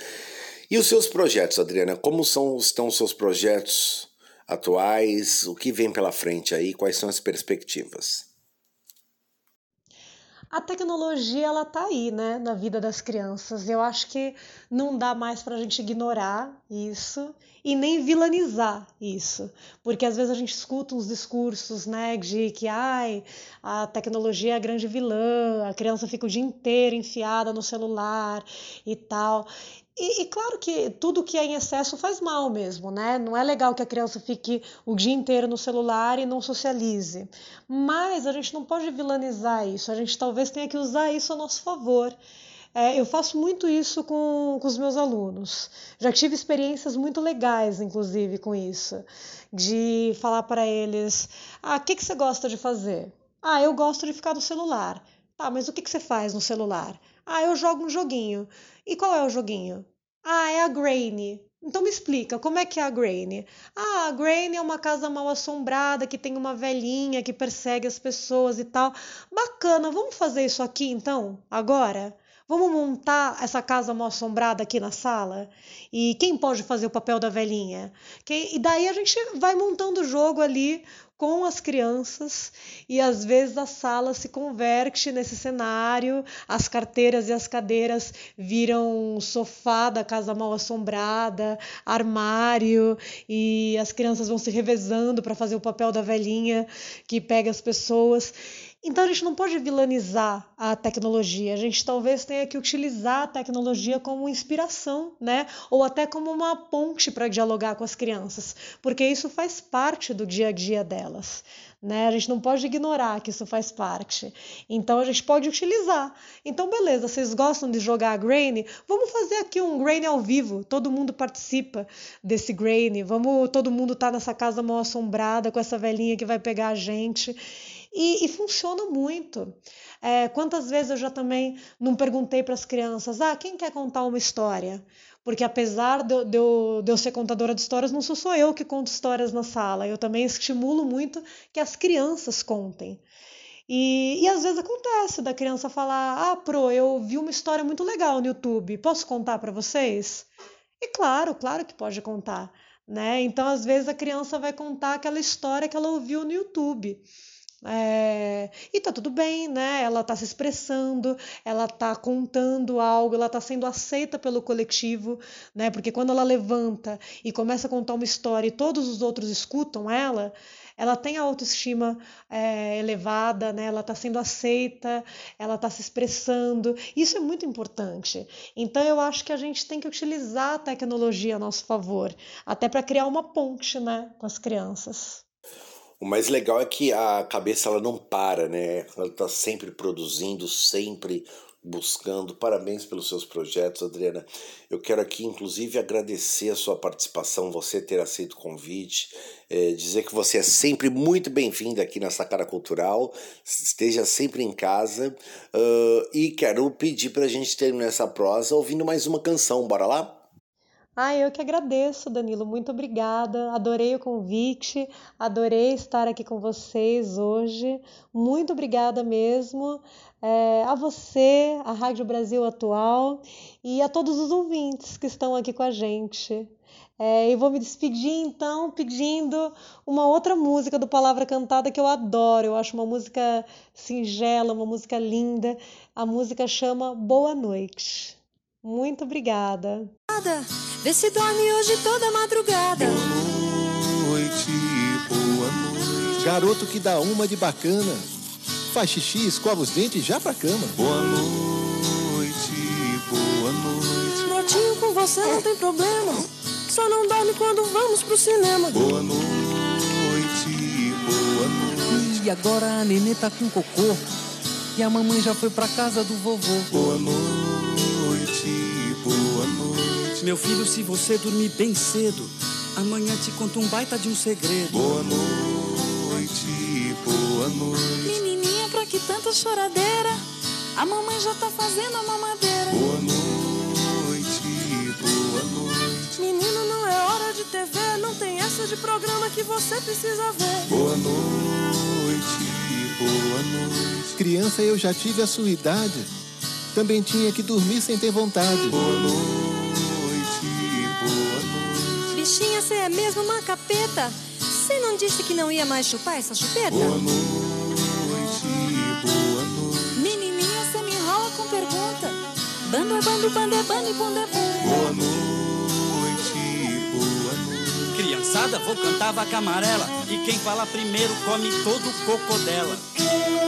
E os seus projetos, Adriana? Como são, estão os seus projetos atuais? O que vem pela frente aí? Quais são as perspectivas? A tecnologia ela tá aí, né, na vida das crianças. Eu acho que não dá mais para a gente ignorar isso e nem vilanizar isso, porque às vezes a gente escuta uns discursos, né, de que ai, a tecnologia é a grande vilã, a criança fica o dia inteiro enfiada no celular e tal. E, e, claro que tudo que é em excesso faz mal mesmo, né? Não é legal que a criança fique o dia inteiro no celular e não socialize. Mas a gente não pode vilanizar isso, a gente talvez tenha que usar isso a nosso favor. É, eu faço muito isso com, com os meus alunos. Já tive experiências muito legais, inclusive, com isso. De falar para eles: ah, o que, que você gosta de fazer? Ah, eu gosto de ficar no celular. Tá, mas o que, que você faz no celular? Ah, eu jogo um joguinho. E qual é o joguinho? Ah, é a Grain. Então me explica, como é que é a Grain? Ah, a Grain é uma casa mal assombrada que tem uma velhinha que persegue as pessoas e tal. Bacana, vamos fazer isso aqui então, agora? Vamos montar essa casa mal assombrada aqui na sala? E quem pode fazer o papel da velhinha? Quem... E daí a gente vai montando o jogo ali com as crianças e às vezes a sala se converte nesse cenário, as carteiras e as cadeiras viram sofá da casa mal assombrada, armário e as crianças vão se revezando para fazer o papel da velhinha que pega as pessoas. Então a gente não pode vilanizar a tecnologia, a gente talvez tenha que utilizar a tecnologia como inspiração, né? Ou até como uma ponte para dialogar com as crianças, porque isso faz parte do dia a dia delas. Né? A gente não pode ignorar que isso faz parte. Então a gente pode utilizar. Então, beleza, vocês gostam de jogar a Grain? Vamos fazer aqui um Grain ao vivo. Todo mundo participa desse Grain. Vamos, todo mundo tá nessa casa mal assombrada com essa velhinha que vai pegar a gente. E, e funciona muito. É, quantas vezes eu já também não perguntei para as crianças: ah, quem quer contar uma história? Porque apesar de, de, eu, de eu ser contadora de histórias, não sou só eu que conto histórias na sala. Eu também estimulo muito que as crianças contem. E, e, às vezes acontece da criança falar: Ah, Pro, eu vi uma história muito legal no YouTube, posso contar para vocês? E claro, claro que pode contar. Né? Então, às vezes, a criança vai contar aquela história que ela ouviu no YouTube. É, e tá tudo bem, né? Ela tá se expressando, ela tá contando algo, ela tá sendo aceita pelo coletivo, né? Porque quando ela levanta e começa a contar uma história e todos os outros escutam ela, ela tem a autoestima é, elevada, né? ela está sendo aceita, ela está se expressando. Isso é muito importante. Então, eu acho que a gente tem que utilizar a tecnologia a nosso favor, até para criar uma ponte né, com as crianças. O mais legal é que a cabeça ela não para, né? Ela está sempre produzindo, sempre buscando. Parabéns pelos seus projetos, Adriana. Eu quero aqui, inclusive, agradecer a sua participação, você ter aceito o convite, é, dizer que você é sempre muito bem-vinda aqui na Sacada Cultural, esteja sempre em casa. Uh, e quero pedir para a gente terminar essa prosa ouvindo mais uma canção. Bora lá? Ah, eu que agradeço, Danilo. Muito obrigada. Adorei o convite, adorei estar aqui com vocês hoje. Muito obrigada mesmo é, a você, a Rádio Brasil Atual e a todos os ouvintes que estão aqui com a gente. É, e vou me despedir então pedindo uma outra música do Palavra Cantada que eu adoro. Eu acho uma música singela, uma música linda. A música chama Boa Noite. Muito obrigada. Vê se dorme hoje toda madrugada. Boa noite, boa noite. Garoto que dá uma de bacana. Faz xixi, escova os dentes já pra cama. Boa noite, boa noite. Brotinho com você não tem problema. Só não dorme quando vamos pro cinema. Boa noite, boa noite. E agora a nenê tá com cocô. E a mamãe já foi pra casa do vovô. Boa noite, boa noite. Meu filho, se você dormir bem cedo, amanhã te conto um baita de um segredo. Boa noite, boa noite. Menininha, pra que tanta choradeira? A mamãe já tá fazendo a mamadeira. Boa noite, boa noite. Menino, não é hora de TV, não tem essa de programa que você precisa ver. Boa noite, boa noite. Criança, eu já tive a sua idade. Também tinha que dormir sem ter vontade. Boa noite, boa noite. Bichinha, você é mesmo uma capeta? Você não disse que não ia mais chupar essa chupeta? Boa noite, boa noite. Menininha, você me enrola com pergunta. Bando é bando, bando é bando e bando é bando. Boa noite, boa noite. Criançada, vou cantar vaca amarela. E quem fala primeiro come todo o cocô dela.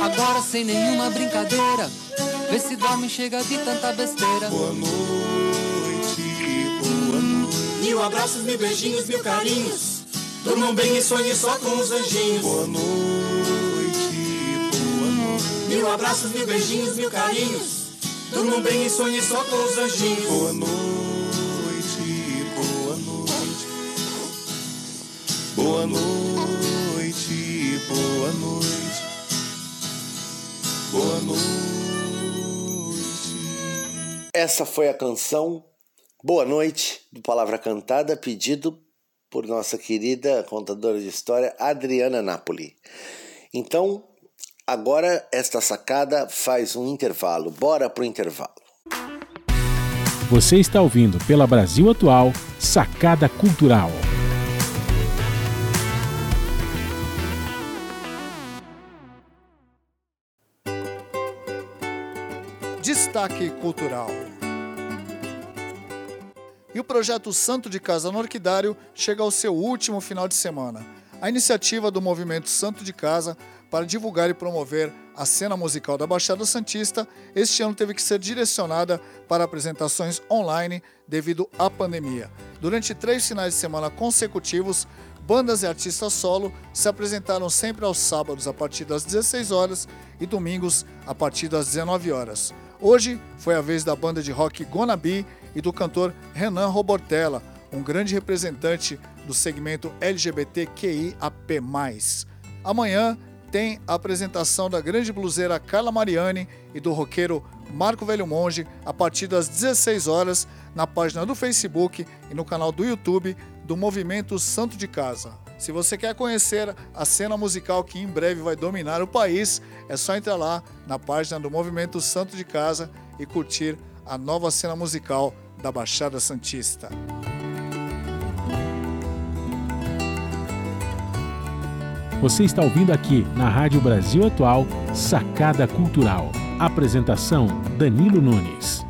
Agora sem nenhuma brincadeira. Vê se dorme, chega de tanta besteira. Boa noite, boa noite. Mil abraços, mil beijinhos, mil carinhos. Durmam bem e sonhem só com os anjinhos. Boa noite, boa noite. Mil abraços, mil beijinhos, mil carinhos. Durmam bem e sonhem só com os anjinhos. Boa noite, boa noite. Boa noite, boa noite. Boa noite. Essa foi a canção Boa Noite, do Palavra Cantada, pedido por nossa querida contadora de história Adriana Napoli. Então, agora esta sacada faz um intervalo. Bora pro intervalo. Você está ouvindo pela Brasil Atual Sacada Cultural. Destaque Cultural. E o projeto Santo de Casa no Orquidário chega ao seu último final de semana. A iniciativa do movimento Santo de Casa para divulgar e promover a cena musical da Baixada Santista este ano teve que ser direcionada para apresentações online devido à pandemia. Durante três finais de semana consecutivos, bandas e artistas solo se apresentaram sempre aos sábados a partir das 16 horas e domingos a partir das 19 horas. Hoje foi a vez da banda de rock Gonabi e do cantor Renan Robortella, um grande representante do segmento LGBTQIAP+. Amanhã tem a apresentação da grande bluseira Carla Mariani e do roqueiro Marco Velho Monge a partir das 16 horas na página do Facebook e no canal do YouTube do Movimento Santo de Casa. Se você quer conhecer a cena musical que em breve vai dominar o país, é só entrar lá na página do Movimento Santo de Casa e curtir a nova cena musical da Baixada Santista. Você está ouvindo aqui na Rádio Brasil Atual Sacada Cultural. Apresentação Danilo Nunes.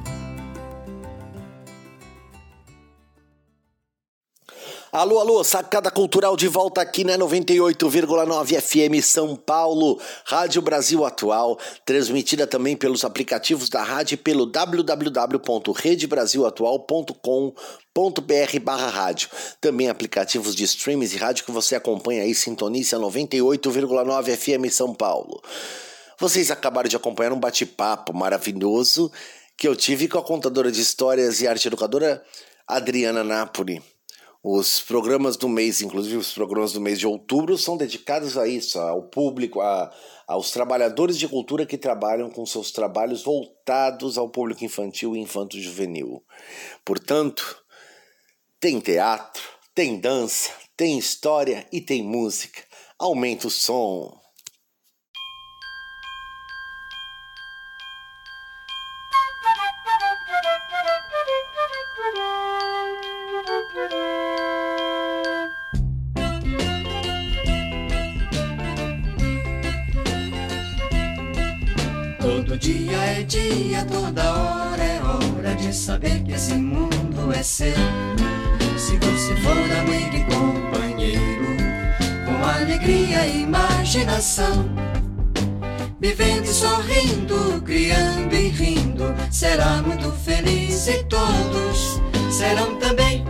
Alô, alô, sacada cultural de volta aqui na 98,9 FM São Paulo, Rádio Brasil Atual, transmitida também pelos aplicativos da rádio pelo www.redebrasilatual.com.br barra rádio. Também aplicativos de streams e rádio que você acompanha aí, sintoniza 98,9 FM São Paulo. Vocês acabaram de acompanhar um bate-papo maravilhoso que eu tive com a contadora de histórias e arte educadora Adriana Napoli. Os programas do mês, inclusive os programas do mês de outubro, são dedicados a isso, ao público, a, aos trabalhadores de cultura que trabalham com seus trabalhos voltados ao público infantil e infanto-juvenil. Portanto, tem teatro, tem dança, tem história e tem música. Aumenta o som. Todo dia é dia, toda hora é hora de saber que esse mundo é seu. Se você for amigo e companheiro, com alegria e imaginação, vivendo e sorrindo, criando e rindo, será muito feliz e todos serão também.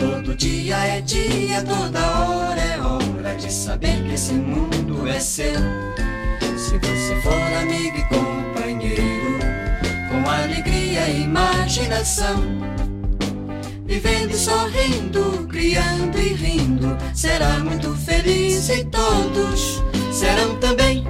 Todo dia é dia, toda hora de saber que esse mundo é seu. Se você for amigo e companheiro, com alegria e imaginação, vivendo e sorrindo, criando e rindo, será muito feliz e todos serão também.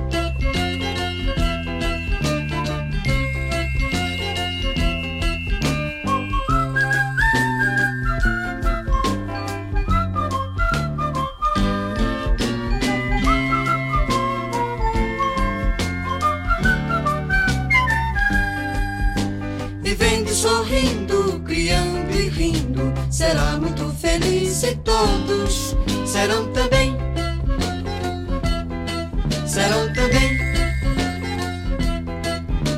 Sorrindo, criando e rindo, será muito feliz e todos serão também. Serão também.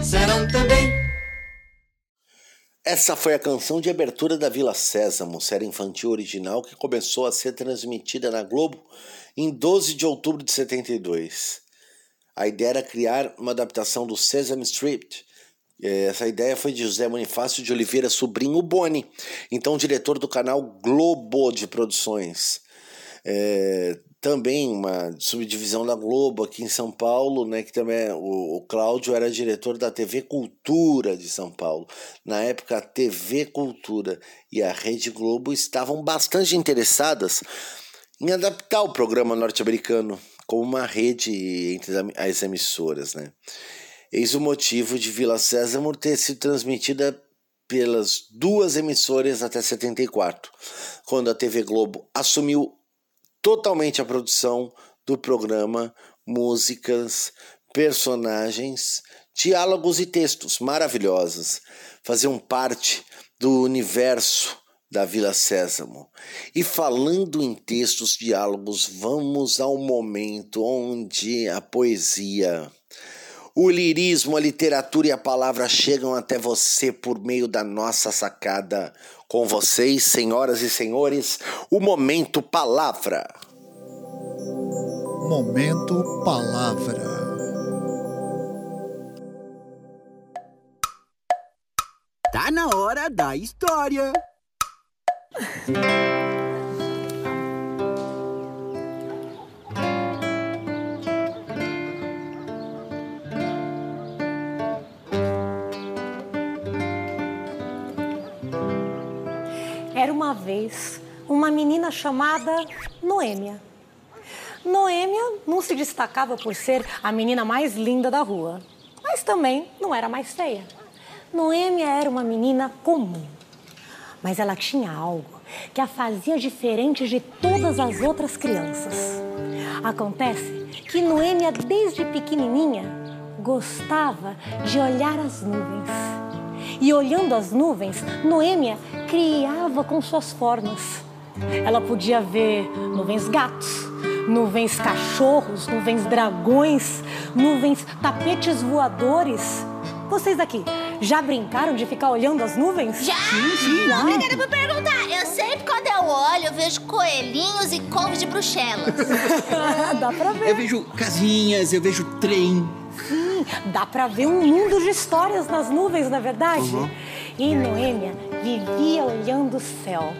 Serão também. Essa foi a canção de abertura da Vila Sésamo, série infantil original que começou a ser transmitida na Globo em 12 de outubro de 72. A ideia era criar uma adaptação do Sesame Street. Eh, Essa ideia foi de José Bonifácio de Oliveira Sobrinho Boni, então diretor do canal Globo de Produções. É, também uma subdivisão da Globo aqui em São Paulo, né, que também é- o, o Cláudio era diretor da TV Cultura de São Paulo. Na época, a TV Cultura e a Rede Globo estavam bastante interessadas em adaptar o programa norte-americano como uma rede entre as emissoras, né? Eis o motivo de Vila Sésamo ter sido transmitida pelas duas emissoras até 74, quando a TV Globo assumiu totalmente a produção do programa, músicas, personagens, diálogos e textos maravilhosos. Faziam parte do universo da Vila Sésamo. E falando em textos, diálogos, vamos ao momento onde a poesia, o lirismo, a literatura e a palavra chegam até você por meio da nossa sacada. Com vocês, senhoras e senhores, o Momento Palavra. Momento Palavra. Tá na hora da história. Uma vez uma menina chamada Noêmia. Noêmia não se destacava por ser a menina mais linda da rua, mas também não era mais feia. Noêmia era uma menina comum, mas ela tinha algo que a fazia diferente de todas as outras crianças. Acontece que Noêmia, desde pequenininha, gostava de olhar as nuvens. E olhando as nuvens, Noêmia criava com suas formas. Ela podia ver nuvens gatos, nuvens cachorros, nuvens dragões, nuvens tapetes voadores. Vocês aqui já brincaram de ficar olhando as nuvens? Já! Já? Obrigada por perguntar. Eu sempre, quando eu olho, eu vejo coelhinhos e couves de Bruxelas. [laughs] Dá pra ver. Eu vejo casinhas, eu vejo trem. Dá pra ver um mundo de histórias nas nuvens, na verdade. Uhum. E Noêmia vivia olhando o céu.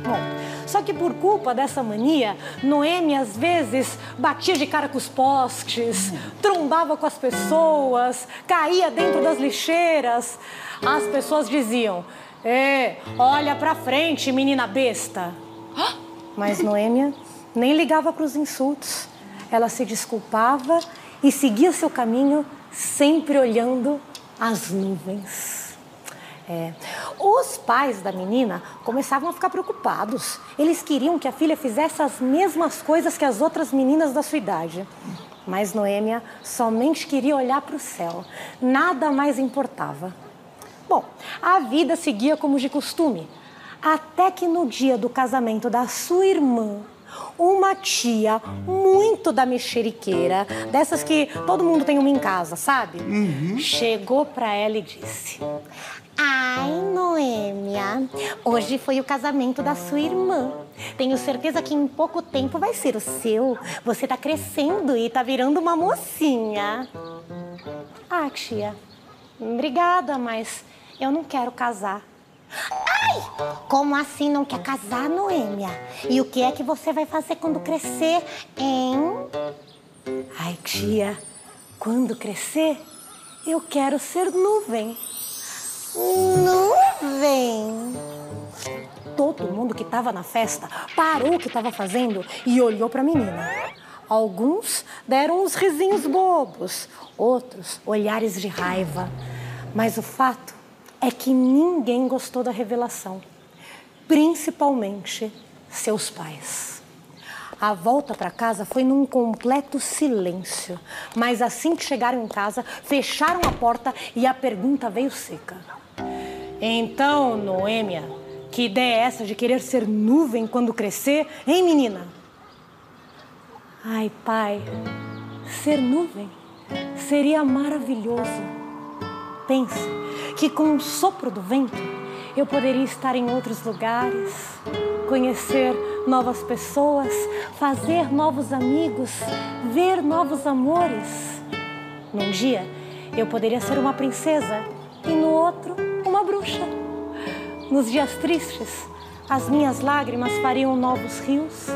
Bom, só que por culpa dessa mania, Noêmia às vezes batia de cara com os postes, trombava com as pessoas, caía dentro das lixeiras. As pessoas diziam: "É, olha pra frente, menina besta". Mas Noêmia nem ligava para os insultos. Ela se desculpava e seguia seu caminho, sempre olhando as nuvens. É. Os pais da menina começavam a ficar preocupados. Eles queriam que a filha fizesse as mesmas coisas que as outras meninas da sua idade. Mas Noêmia somente queria olhar para o céu. Nada mais importava. Bom, a vida seguia como de costume. Até que no dia do casamento da sua irmã, uma tia muito da mexeriqueira, dessas que todo mundo tem uma em casa, sabe? Chegou pra ela e disse: Ai, Noêmia, hoje foi o casamento da sua irmã. Tenho certeza que em pouco tempo vai ser o seu. Você tá crescendo e tá virando uma mocinha. Ah, tia, obrigada, mas eu não quero casar. Ai! Como assim não quer casar, Noêmia? E o que é que você vai fazer quando crescer, hein? Ai, tia, quando crescer, eu quero ser nuvem. Nuvem? Todo mundo que estava na festa parou o que estava fazendo e olhou para a menina. Alguns deram uns risinhos bobos, outros olhares de raiva. Mas o fato é que ninguém gostou da revelação, principalmente seus pais. A volta para casa foi num completo silêncio, mas assim que chegaram em casa, fecharam a porta e a pergunta veio seca. Então, Noêmia, que ideia é essa de querer ser nuvem quando crescer, hein, menina? Ai, pai, ser nuvem seria maravilhoso. Pense que com um sopro do vento eu poderia estar em outros lugares, conhecer novas pessoas, fazer novos amigos, ver novos amores. Num dia eu poderia ser uma princesa e no outro uma bruxa. Nos dias tristes, as minhas lágrimas fariam novos rios,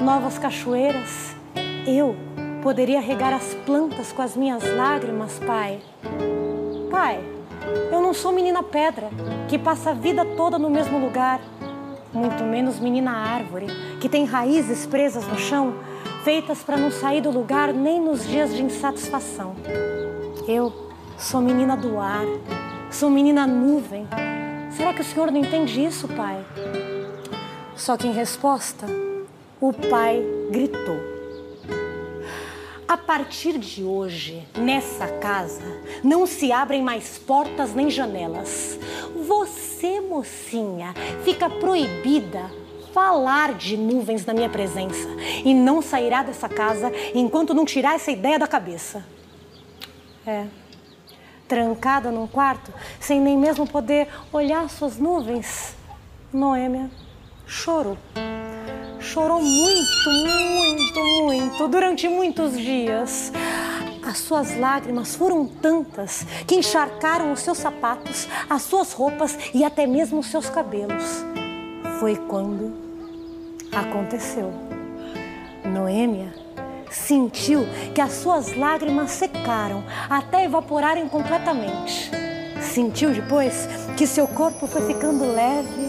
novas cachoeiras eu poderia regar as plantas com as minhas lágrimas, pai. Pai, eu não sou menina pedra que passa a vida toda no mesmo lugar, muito menos menina árvore que tem raízes presas no chão, feitas para não sair do lugar nem nos dias de insatisfação. Eu sou menina do ar, sou menina nuvem. Será que o senhor não entende isso, pai? Só que em resposta, o pai gritou. A partir de hoje, nessa casa, não se abrem mais portas nem janelas. Você, mocinha, fica proibida falar de nuvens na minha presença e não sairá dessa casa enquanto não tirar essa ideia da cabeça. É. Trancada num quarto, sem nem mesmo poder olhar suas nuvens, Noêmia chorou chorou muito, muito, muito, durante muitos dias. As suas lágrimas foram tantas que encharcaram os seus sapatos, as suas roupas e até mesmo os seus cabelos. Foi quando aconteceu. Noêmia sentiu que as suas lágrimas secaram até evaporarem completamente. Sentiu depois que seu corpo foi ficando leve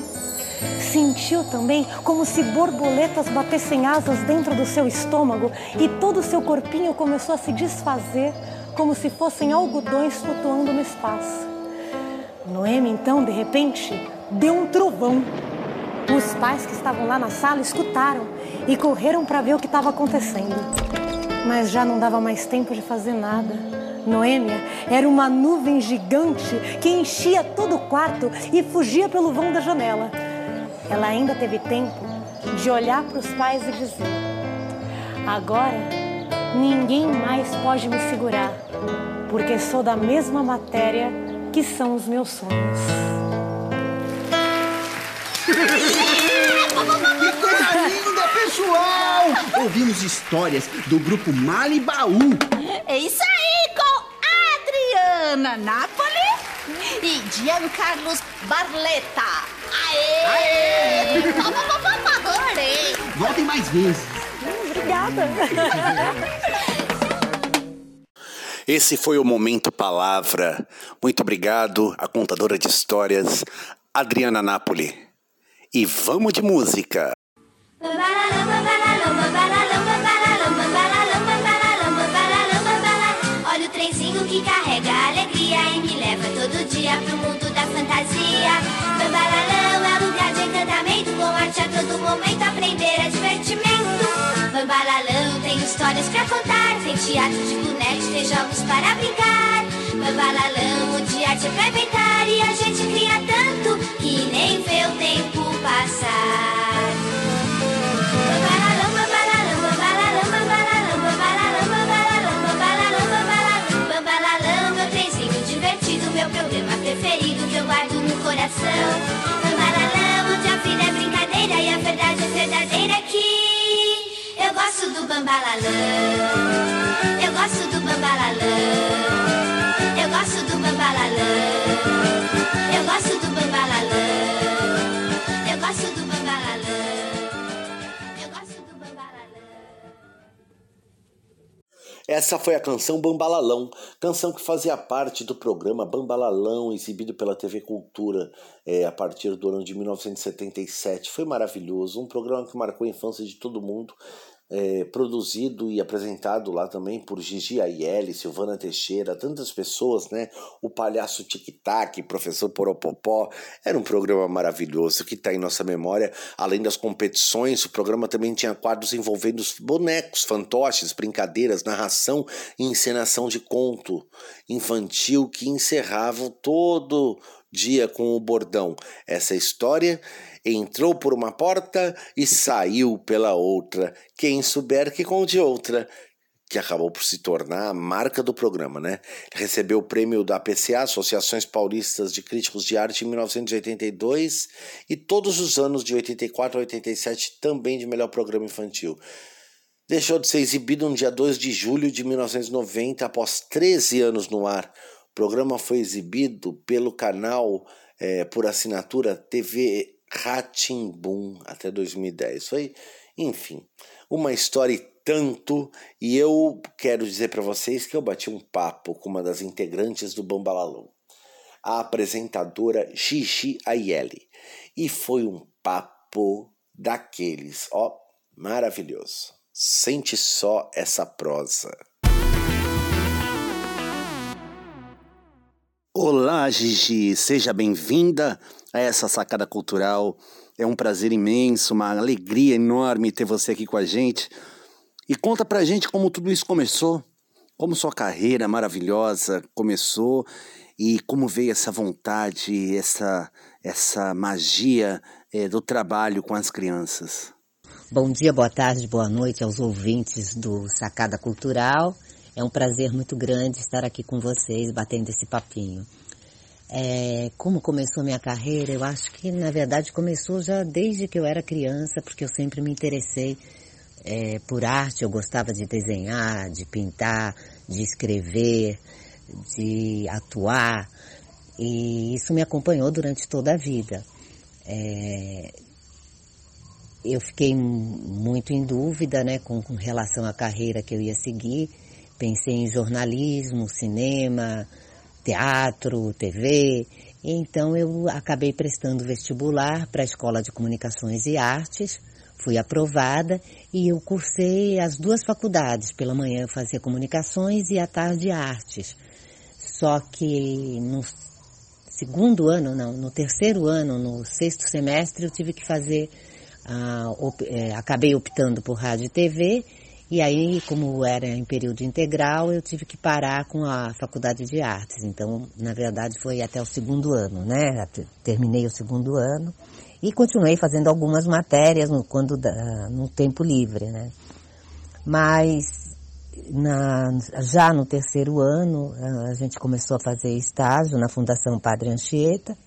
Sentiu também como se borboletas batessem asas dentro do seu estômago e todo o seu corpinho começou a se desfazer como se fossem algodões flutuando no espaço. Noemi, então, de repente, deu um trovão. Os pais que estavam lá na sala escutaram e correram para ver o que estava acontecendo. Mas já não dava mais tempo de fazer nada. Noêmia era uma nuvem gigante que enchia todo o quarto e fugia pelo vão da janela ela ainda teve tempo de olhar para os pais e dizer: Agora ninguém mais pode me segurar, porque sou da mesma matéria que são os meus sonhos. Que coisa linda, pessoal! Ouvimos histórias do grupo Malibaú. É isso aí, com Adriana Napoli e Giancarlos Barletta. Aê! Aê! Adorei! Voltem mais vezes. Obrigada. Esse foi o Momento Palavra. Muito obrigado à contadora de histórias, Adriana Napoli. E vamos de música. Olha todo momento aprender é divertimento. Bambalalão tem histórias pra contar, tem teatro de bonecos, tem jogos para brincar. Bambalalão, o arte é pra e a gente cria tanto que nem vê o tempo passar. Bambalalão, bambalalão, bambalalão, bambalalão, bambalalão, bambalalão, bambalalão, bambalalão, bambalalão, meu trenzinho divertido, meu programa preferido que eu guardo no coração. Verdadeira que eu gosto do bambalalão. Eu gosto do bambalalão. Essa foi a canção Bambalalão, canção que fazia parte do programa Bambalalão, exibido pela TV Cultura é, a partir do ano de 1977. Foi maravilhoso, um programa que marcou a infância de todo mundo é, produzido e apresentado lá também por Gigi Aielli, Silvana Teixeira, tantas pessoas, né? O Palhaço Tic Tac, Professor Poropopó. Era um programa maravilhoso que está em nossa memória. Além das competições, o programa também tinha quadros envolvendo os bonecos, fantoches, brincadeiras, narração e encenação de conto infantil que encerravam todo dia com o bordão. Essa história entrou por uma porta e saiu pela outra. Quem souber que conte outra. Que acabou por se tornar a marca do programa, né? Recebeu o prêmio da APCA, Associações Paulistas de Críticos de Arte, em 1982 e todos os anos de 84 a 87 também de melhor programa infantil. Deixou de ser exibido no dia 2 de julho de 1990, após 13 anos no ar. O programa foi exibido pelo canal é, por assinatura TV Ratimbum até 2010. Foi, enfim, uma história e tanto. E eu quero dizer para vocês que eu bati um papo com uma das integrantes do Bambalalão, a apresentadora Gigi Aielli. E foi um papo daqueles, ó, maravilhoso. Sente só essa prosa. Olá, Gigi, seja bem-vinda a essa sacada cultural. É um prazer imenso, uma alegria enorme ter você aqui com a gente. E conta pra gente como tudo isso começou, como sua carreira maravilhosa começou e como veio essa vontade, essa, essa magia é, do trabalho com as crianças. Bom dia, boa tarde, boa noite aos ouvintes do Sacada Cultural. É um prazer muito grande estar aqui com vocês, batendo esse papinho. É, como começou minha carreira? Eu acho que, na verdade, começou já desde que eu era criança, porque eu sempre me interessei é, por arte. Eu gostava de desenhar, de pintar, de escrever, de atuar. E isso me acompanhou durante toda a vida. É, eu fiquei muito em dúvida né, com, com relação à carreira que eu ia seguir Pensei em jornalismo, cinema, teatro, TV. Então eu acabei prestando vestibular para a Escola de Comunicações e Artes. Fui aprovada e eu cursei as duas faculdades. Pela manhã eu fazia comunicações e à tarde artes. Só que no segundo ano, não, no terceiro ano, no sexto semestre, eu tive que fazer, uh, op, eh, acabei optando por rádio e TV e aí, como era em período integral, eu tive que parar com a faculdade de artes. Então, na verdade, foi até o segundo ano, né? Terminei o segundo ano e continuei fazendo algumas matérias no, quando, no tempo livre, né? Mas na, já no terceiro ano, a gente começou a fazer estágio na Fundação Padre Anchieta.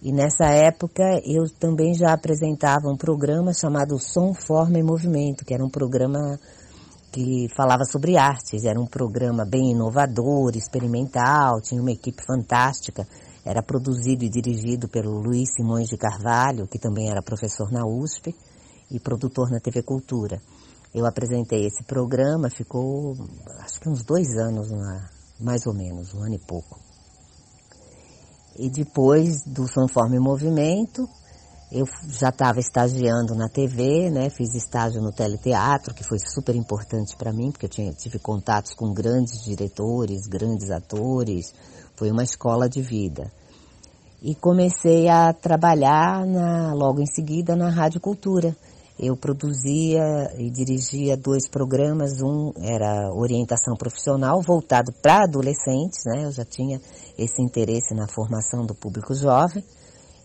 E nessa época eu também já apresentava um programa chamado Som, Forma e Movimento, que era um programa que falava sobre artes. Era um programa bem inovador, experimental, tinha uma equipe fantástica. Era produzido e dirigido pelo Luiz Simões de Carvalho, que também era professor na USP e produtor na TV Cultura. Eu apresentei esse programa, ficou acho que uns dois anos, mais ou menos, um ano e pouco. E depois do Sanforme Movimento, eu já estava estagiando na TV, né? Fiz estágio no teleteatro, que foi super importante para mim, porque eu tinha, tive contatos com grandes diretores, grandes atores. Foi uma escola de vida. E comecei a trabalhar na, logo em seguida na Rádio Cultura. Eu produzia e dirigia dois programas. Um era orientação profissional voltado para adolescentes, né? Eu já tinha esse interesse na formação do público jovem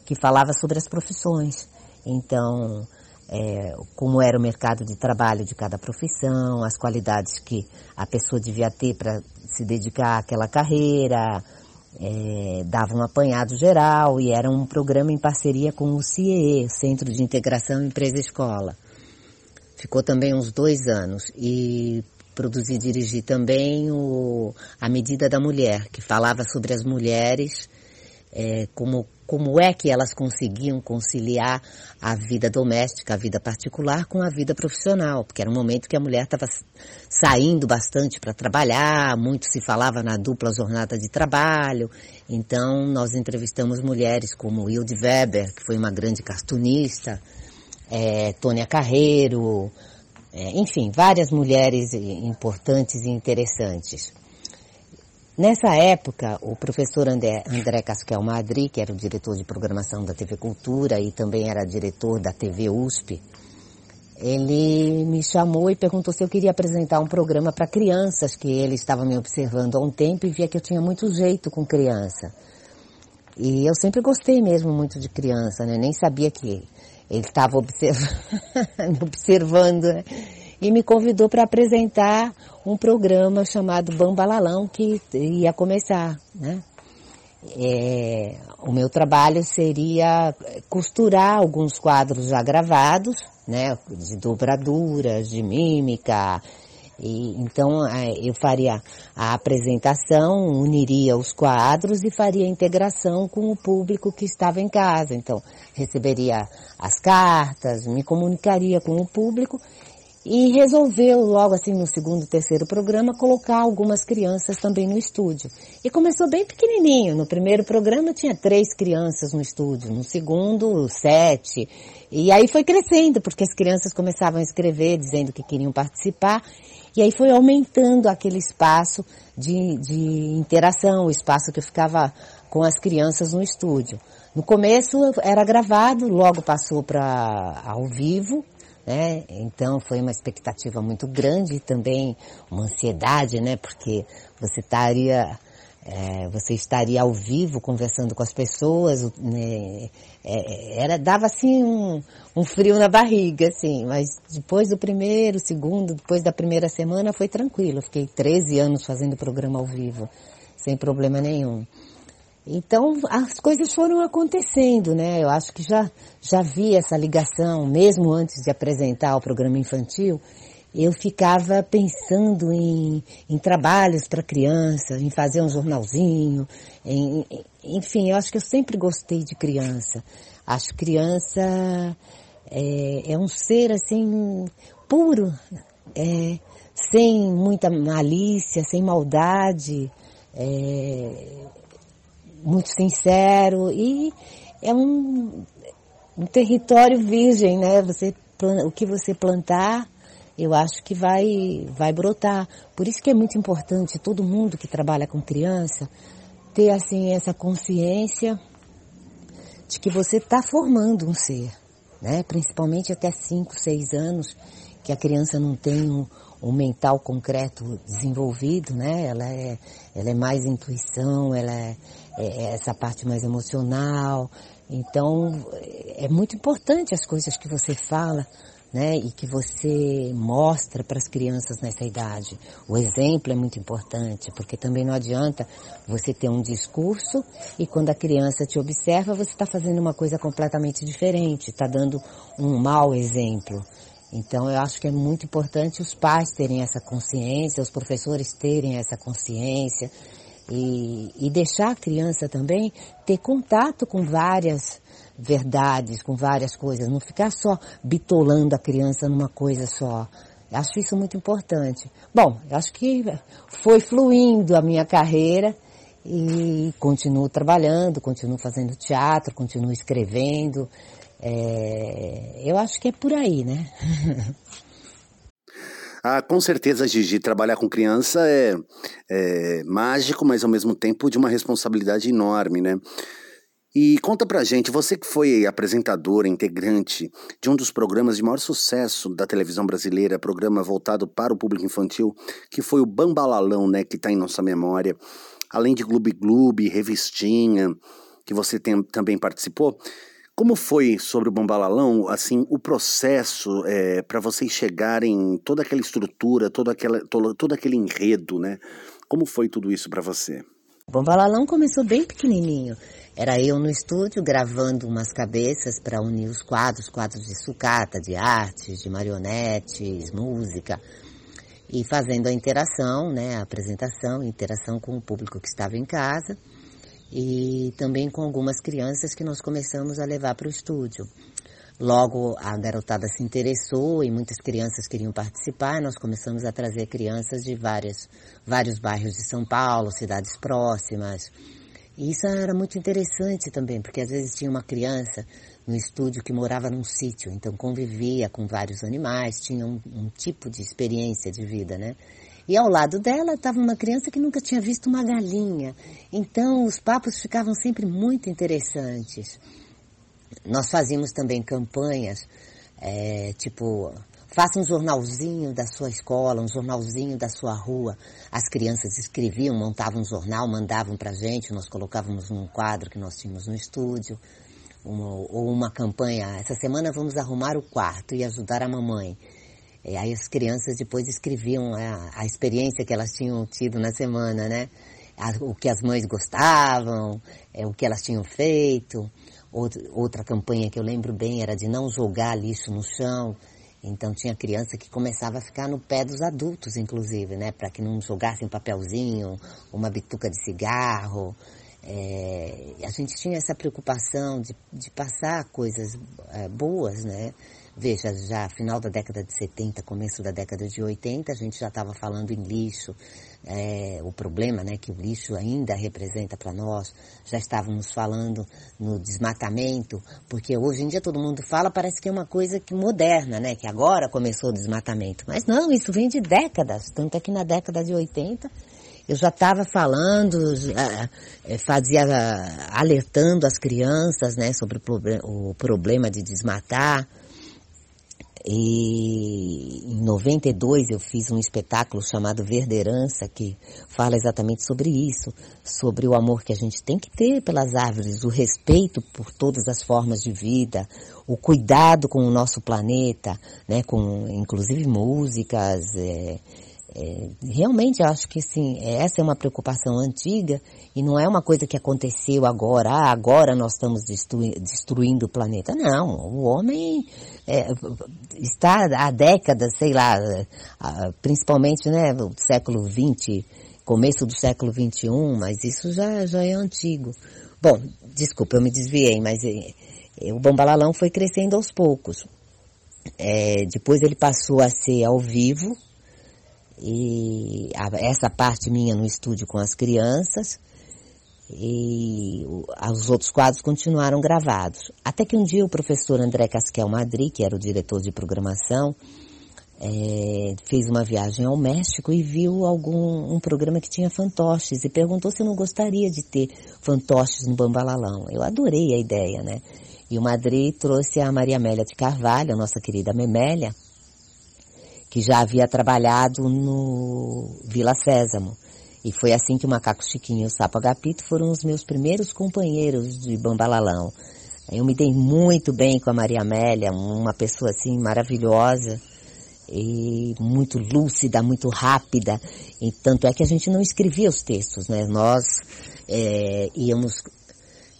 que falava sobre as profissões. Então, é, como era o mercado de trabalho de cada profissão, as qualidades que a pessoa devia ter para se dedicar àquela carreira, é, dava um apanhado geral e era um programa em parceria com o CIE, Centro de Integração Empresa-Escola. Ficou também uns dois anos e produzi e dirigi também o A Medida da Mulher, que falava sobre as mulheres é, como como é que elas conseguiam conciliar a vida doméstica, a vida particular com a vida profissional, porque era um momento que a mulher estava saindo bastante para trabalhar, muito se falava na dupla jornada de trabalho. Então, nós entrevistamos mulheres como Hilde Weber, que foi uma grande cartunista, é, Tônia Carreiro, é, enfim, várias mulheres importantes e interessantes. Nessa época, o professor André, André Casquel Madri, que era o diretor de programação da TV Cultura e também era diretor da TV USP, ele me chamou e perguntou se eu queria apresentar um programa para crianças, que ele estava me observando há um tempo e via que eu tinha muito jeito com criança. E eu sempre gostei mesmo muito de criança, né? Nem sabia que ele estava observando, [laughs] observando né? E me convidou para apresentar um programa chamado Bambalalão que ia começar, né? É, o meu trabalho seria costurar alguns quadros já gravados, né, de dobraduras, de mímica, e, então é, eu faria a apresentação, uniria os quadros e faria a integração com o público que estava em casa. Então receberia as cartas, me comunicaria com o público e resolveu logo assim no segundo, terceiro programa colocar algumas crianças também no estúdio. E começou bem pequenininho. No primeiro programa tinha três crianças no estúdio, no segundo sete. E aí foi crescendo porque as crianças começavam a escrever dizendo que queriam participar. E aí foi aumentando aquele espaço de, de interação, o espaço que ficava com as crianças no estúdio. No começo era gravado, logo passou para ao vivo, né? Então foi uma expectativa muito grande e também uma ansiedade, né? Porque você estaria é, você estaria ao vivo conversando com as pessoas, né? é, era dava assim um, um, frio na barriga, assim. Mas depois do primeiro, segundo, depois da primeira semana foi tranquilo. Eu fiquei 13 anos fazendo programa ao vivo, sem problema nenhum. Então as coisas foram acontecendo, né? Eu acho que já, já vi essa ligação, mesmo antes de apresentar o programa infantil, eu ficava pensando em, em trabalhos para criança, em fazer um jornalzinho, em, enfim, eu acho que eu sempre gostei de criança. Acho criança é, é um ser assim puro, é, sem muita malícia, sem maldade. É, muito sincero e é um, um território virgem, né? Você, o que você plantar, eu acho que vai, vai brotar. Por isso que é muito importante todo mundo que trabalha com criança ter assim essa consciência de que você está formando um ser, né? Principalmente até 5, 6 anos, que a criança não tem um, um mental concreto desenvolvido, né? Ela é, ela é mais intuição, ela é, é essa parte mais emocional. Então, é muito importante as coisas que você fala, né? E que você mostra para as crianças nessa idade. O exemplo é muito importante, porque também não adianta você ter um discurso e quando a criança te observa, você está fazendo uma coisa completamente diferente, está dando um mau exemplo. Então eu acho que é muito importante os pais terem essa consciência, os professores terem essa consciência e, e deixar a criança também ter contato com várias verdades, com várias coisas, não ficar só bitolando a criança numa coisa só. Acho isso muito importante. Bom, acho que foi fluindo a minha carreira e continuo trabalhando, continuo fazendo teatro, continuo escrevendo, é, eu acho que é por aí, né? [laughs] ah, com certeza, Gigi, trabalhar com criança é, é mágico, mas ao mesmo tempo de uma responsabilidade enorme, né? E conta pra gente, você que foi apresentadora, integrante de um dos programas de maior sucesso da televisão brasileira, programa voltado para o público infantil, que foi o Bambalalão, né, que tá em nossa memória, além de Gloob Gloob, Revistinha, que você tem, também participou. Como foi sobre o Bambalalão, assim, o processo é, para vocês chegarem, toda aquela estrutura, toda aquela, todo, todo aquele enredo, né? Como foi tudo isso para você? O Bambalalão começou bem pequenininho. Era eu no estúdio gravando umas cabeças para unir os quadros, quadros de sucata, de artes, de marionetes, música, e fazendo a interação, né, a apresentação, interação com o público que estava em casa. E também com algumas crianças que nós começamos a levar para o estúdio. Logo a garotada se interessou e muitas crianças queriam participar. Nós começamos a trazer crianças de várias, vários bairros de São Paulo, cidades próximas. E isso era muito interessante também, porque às vezes tinha uma criança no estúdio que morava num sítio, então convivia com vários animais, tinha um, um tipo de experiência de vida, né? E ao lado dela estava uma criança que nunca tinha visto uma galinha. Então os papos ficavam sempre muito interessantes. Nós fazíamos também campanhas, é, tipo, faça um jornalzinho da sua escola, um jornalzinho da sua rua. As crianças escreviam, montavam um jornal, mandavam para gente, nós colocávamos num quadro que nós tínhamos no estúdio. Uma, ou uma campanha, essa semana vamos arrumar o quarto e ajudar a mamãe. E aí as crianças depois escreviam a, a experiência que elas tinham tido na semana, né? A, o que as mães gostavam, é, o que elas tinham feito. Outra, outra campanha que eu lembro bem era de não jogar lixo no chão. Então tinha criança que começava a ficar no pé dos adultos, inclusive, né? Para que não jogassem um papelzinho, uma bituca de cigarro. É, a gente tinha essa preocupação de, de passar coisas é, boas, né? Veja, já final da década de 70, começo da década de 80, a gente já estava falando em lixo, é, o problema né, que o lixo ainda representa para nós. Já estávamos falando no desmatamento, porque hoje em dia todo mundo fala, parece que é uma coisa que moderna, né, que agora começou o desmatamento. Mas não, isso vem de décadas, tanto é que na década de 80 eu já estava falando, é, fazia, alertando as crianças né, sobre o problema de desmatar. E em 92 eu fiz um espetáculo chamado Verderança, que fala exatamente sobre isso, sobre o amor que a gente tem que ter pelas árvores, o respeito por todas as formas de vida, o cuidado com o nosso planeta, né, com inclusive músicas, é, é, realmente acho que sim, essa é uma preocupação antiga e não é uma coisa que aconteceu agora, ah, agora nós estamos destruindo o planeta. Não, o homem é, está há décadas, sei lá, principalmente né, no século XX, começo do século XXI, mas isso já, já é antigo. Bom, desculpa, eu me desviei, mas é, o Bambalalão foi crescendo aos poucos. É, depois ele passou a ser ao vivo, e a, essa parte minha no estúdio com as crianças e os outros quadros continuaram gravados. Até que um dia o professor André Casquel Madri, que era o diretor de programação, é, fez uma viagem ao México e viu algum um programa que tinha fantoches e perguntou se eu não gostaria de ter fantoches no Bambalalão. Eu adorei a ideia, né? E o Madri trouxe a Maria Amélia de Carvalho, a nossa querida Memélia, que já havia trabalhado no Vila Sésamo. E foi assim que o Macaco Chiquinho e o Sapo Agapito foram os meus primeiros companheiros de Bambalalão. Eu me dei muito bem com a Maria Amélia, uma pessoa assim maravilhosa e muito lúcida, muito rápida. E tanto é que a gente não escrevia os textos, né? Nós é, íamos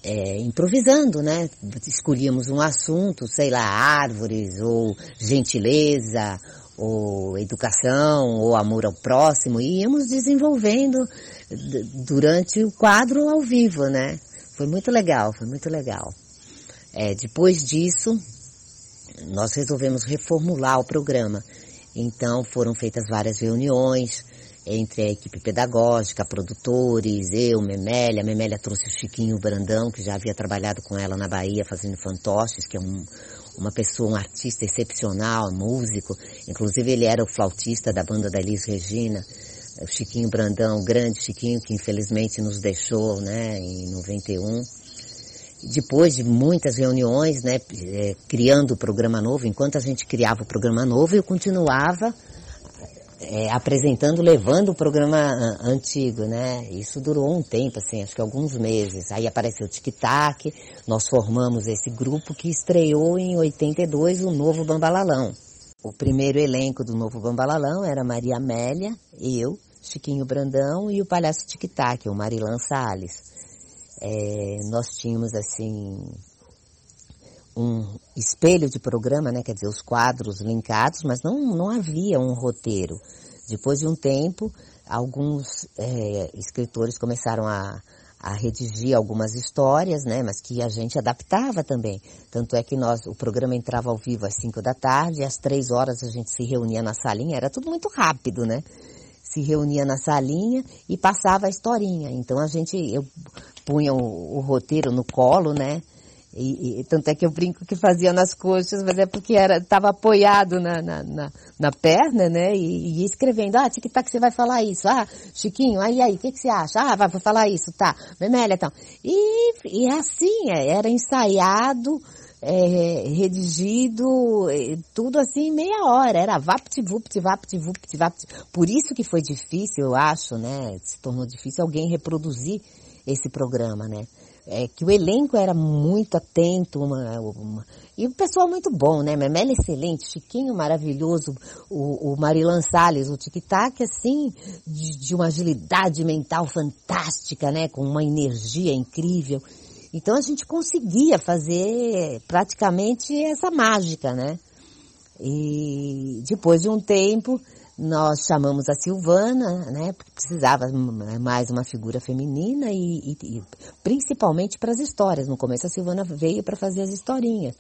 é, improvisando, né? Escolhíamos um assunto, sei lá, árvores ou gentileza ou educação, ou amor ao próximo, e íamos desenvolvendo durante o quadro ao vivo, né? Foi muito legal, foi muito legal. É, depois disso, nós resolvemos reformular o programa. Então foram feitas várias reuniões entre a equipe pedagógica, produtores, eu, Memélia. Memélia trouxe o Chiquinho Brandão, que já havia trabalhado com ela na Bahia fazendo fantoches, que é um, uma pessoa, um artista excepcional, músico. Inclusive ele era o flautista da banda da Elis Regina. O Chiquinho Brandão, o grande Chiquinho, que infelizmente nos deixou, né, em 91. Depois de muitas reuniões, né, é, criando o programa novo, enquanto a gente criava o programa novo, eu continuava é, apresentando, levando o programa ah, antigo, né? Isso durou um tempo, assim, acho que alguns meses. Aí apareceu o Tic Tac, nós formamos esse grupo que estreou em 82 o novo Bambalalão. O primeiro elenco do novo Bambalalão era Maria Amélia, eu, Chiquinho Brandão e o palhaço Tic Tac, o Marilan Salles. É, nós tínhamos, assim, um espelho de programa, né? Quer dizer, os quadros linkados, mas não, não havia um roteiro. Depois de um tempo, alguns é, escritores começaram a, a redigir algumas histórias, né, mas que a gente adaptava também. Tanto é que nós, o programa entrava ao vivo às 5 da tarde, às 3 horas a gente se reunia na salinha, era tudo muito rápido, né? Se reunia na salinha e passava a historinha. Então a gente, eu punha o, o roteiro no colo, né? E, e, tanto é que eu brinco que fazia nas coxas, mas é porque era estava apoiado na, na, na, na, perna, né? E, e escrevendo, ah, tic-tac, você vai falar isso. Ah, Chiquinho, aí, aí, o que, que você acha? Ah, vai, falar isso, tá. Memélia, então. E, e assim, é, era ensaiado, é, redigido, tudo assim, meia hora. Era vapt-vupt, vapt-vupt, vapt. Por isso que foi difícil, eu acho, né? Se tornou difícil alguém reproduzir esse programa, né? É, que o elenco era muito atento, uma, uma, e o pessoal muito bom, né? Memela excelente, Chiquinho maravilhoso, o, o Marilan Salles, o tic-tac, assim, de, de, uma agilidade mental fantástica, né? Com uma energia incrível. Então a gente conseguia fazer praticamente essa mágica, né? E depois de um tempo, nós chamamos a Silvana, né, porque precisava mais uma figura feminina e, e, e principalmente para as histórias. No começo a Silvana veio para fazer as historinhas,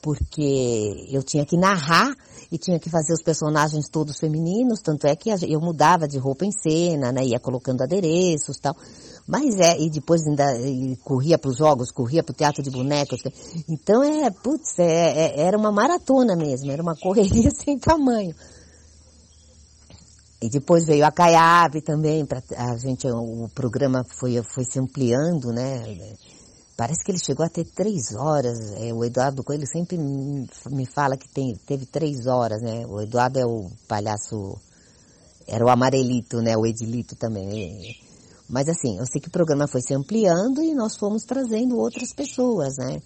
porque eu tinha que narrar e tinha que fazer os personagens todos femininos, tanto é que eu mudava de roupa em cena, né, ia colocando adereços tal. Mas é, e depois ainda e corria para os jogos, corria para o teatro de bonecos. Então é, putz, é, é, era uma maratona mesmo, era uma correria [laughs] sem tamanho. E depois veio a Caiave também, para a gente, o programa foi, foi se ampliando, né? Parece que ele chegou a ter três horas. É, o Eduardo Coelho sempre me fala que tem, teve três horas, né? O Eduardo é o palhaço, era o amarelito, né? O Edilito também. Mas assim, eu sei que o programa foi se ampliando e nós fomos trazendo outras pessoas, né?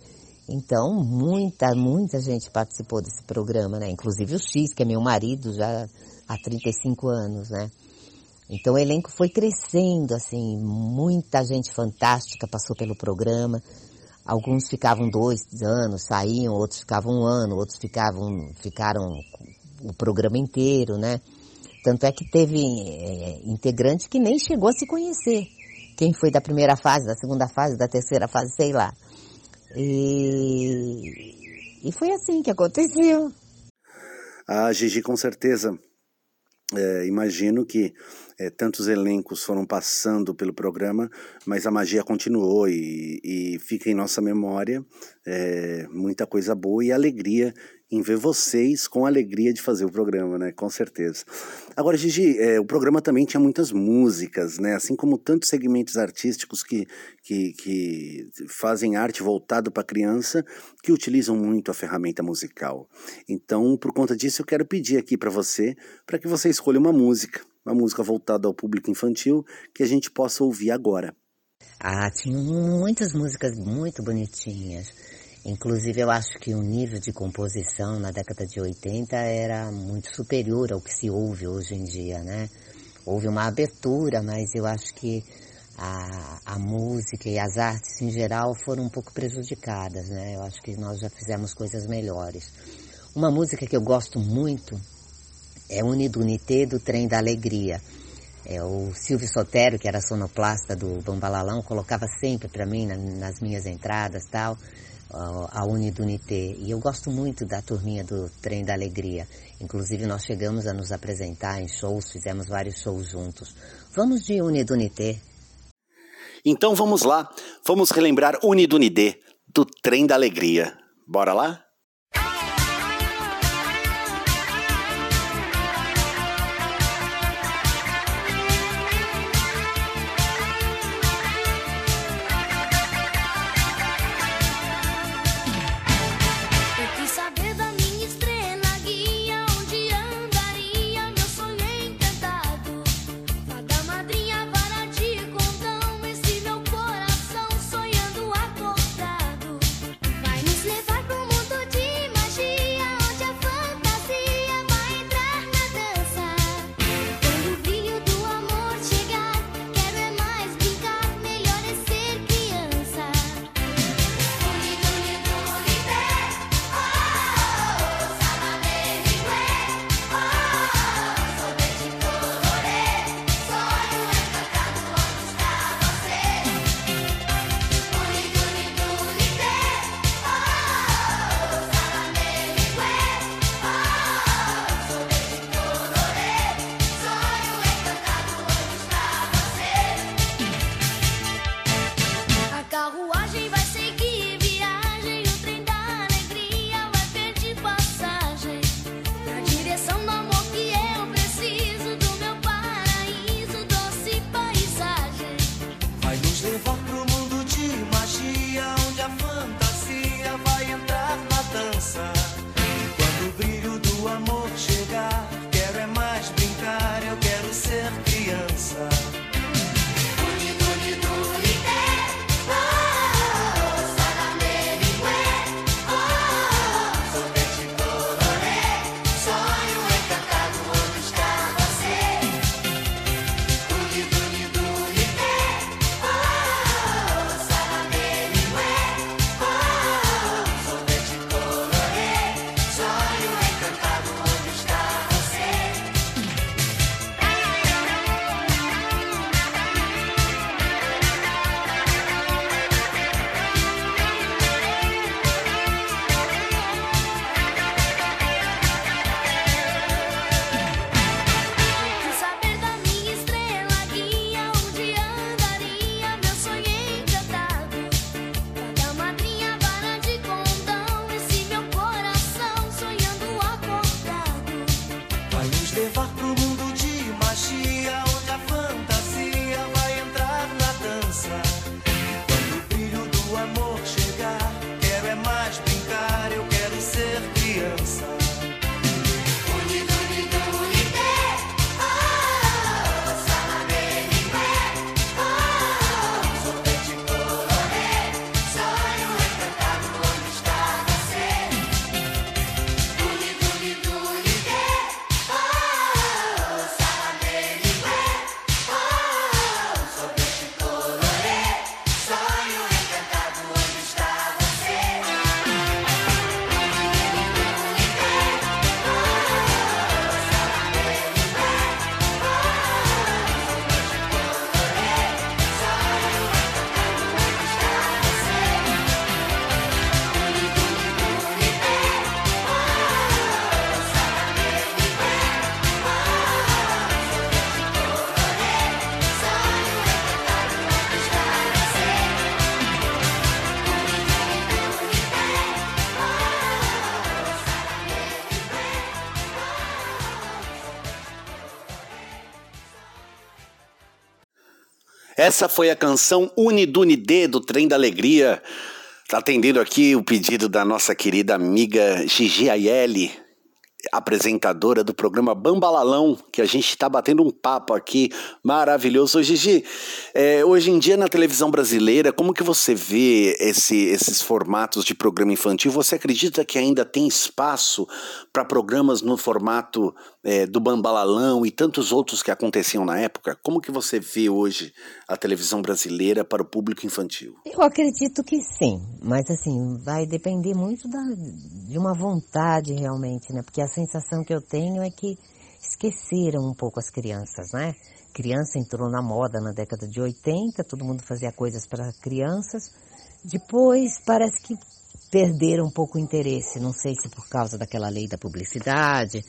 Então, muita, muita gente participou desse programa, né? Inclusive o X, que é meu marido, já há 35 anos, né? Então o elenco foi crescendo, assim, muita gente fantástica passou pelo programa. Alguns ficavam dois anos, saíam, outros ficavam um ano, outros ficavam, ficaram o programa inteiro, né? Tanto é que teve é, integrante que nem chegou a se conhecer. Quem foi da primeira fase, da segunda fase, da terceira fase, sei lá. E, e foi assim que aconteceu. A Gigi com certeza é, imagino que é, tantos elencos foram passando pelo programa, mas a magia continuou e, e fica em nossa memória é, muita coisa boa e alegria em ver vocês com a alegria de fazer o programa, né? Com certeza. Agora, Gigi, é, o programa também tinha muitas músicas, né? Assim como tantos segmentos artísticos que, que, que fazem arte voltado para criança, que utilizam muito a ferramenta musical. Então, por conta disso, eu quero pedir aqui para você, para que você escolha uma música, uma música voltada ao público infantil, que a gente possa ouvir agora. Ah, tinha muitas músicas muito bonitinhas. Inclusive, eu acho que o nível de composição na década de 80 era muito superior ao que se ouve hoje em dia, né? Houve uma abertura, mas eu acho que a, a música e as artes em geral foram um pouco prejudicadas, né? Eu acho que nós já fizemos coisas melhores. Uma música que eu gosto muito é Unidunité do Trem da Alegria. É, o Silvio Sotero, que era sonoplasta do Bambalalão, colocava sempre para mim na, nas minhas entradas tal a Unidunité. E eu gosto muito da turminha do Trem da Alegria. Inclusive nós chegamos a nos apresentar em shows, fizemos vários shows juntos. Vamos de Unidunité. Então vamos lá, vamos relembrar Unidunité do Trem da Alegria. Bora lá? Essa foi a canção Unidunide do Trem da Alegria. Tá atendendo aqui o pedido da nossa querida amiga Gigi Aielli, apresentadora do programa Bambalalão, que a gente está batendo um papo aqui maravilhoso. Gigi, é, hoje em dia na televisão brasileira, como que você vê esse, esses formatos de programa infantil? Você acredita que ainda tem espaço para programas no formato é, do Bambalalão e tantos outros que aconteciam na época? Como que você vê hoje a televisão brasileira para o público infantil? Eu acredito que sim, mas assim, vai depender muito da, de uma vontade realmente, né? Porque a sensação que eu tenho é que esqueceram um pouco as crianças, né? Criança entrou na moda na década de 80, todo mundo fazia coisas para crianças. Depois parece que perderam um pouco o interesse, não sei se por causa daquela lei da publicidade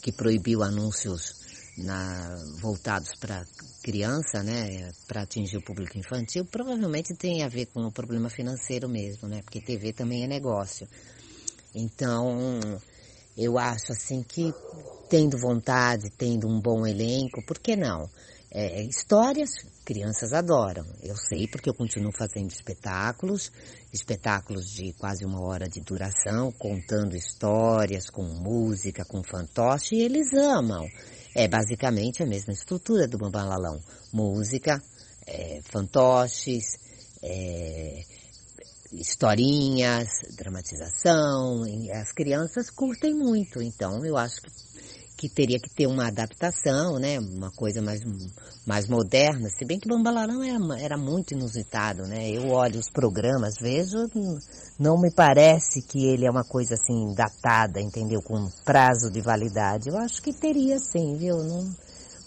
que proibiu anúncios na, voltados para criança, né, para atingir o público infantil, provavelmente tem a ver com o problema financeiro mesmo, né, porque TV também é negócio. Então, eu acho assim que tendo vontade, tendo um bom elenco, por que não? É, histórias, crianças adoram. Eu sei porque eu continuo fazendo espetáculos, espetáculos de quase uma hora de duração, contando histórias, com música, com fantoche, e eles amam. É basicamente a mesma estrutura do Bambalalão. Música, é, fantoches, é, historinhas, dramatização. As crianças curtem muito, então eu acho que, que teria que ter uma adaptação, né? Uma coisa mais, mais moderna. Se bem que Bambalarão era, era muito inusitado, né? Eu olho os programas, vejo, não me parece que ele é uma coisa assim datada, entendeu? Com prazo de validade. Eu acho que teria sim, viu? Não,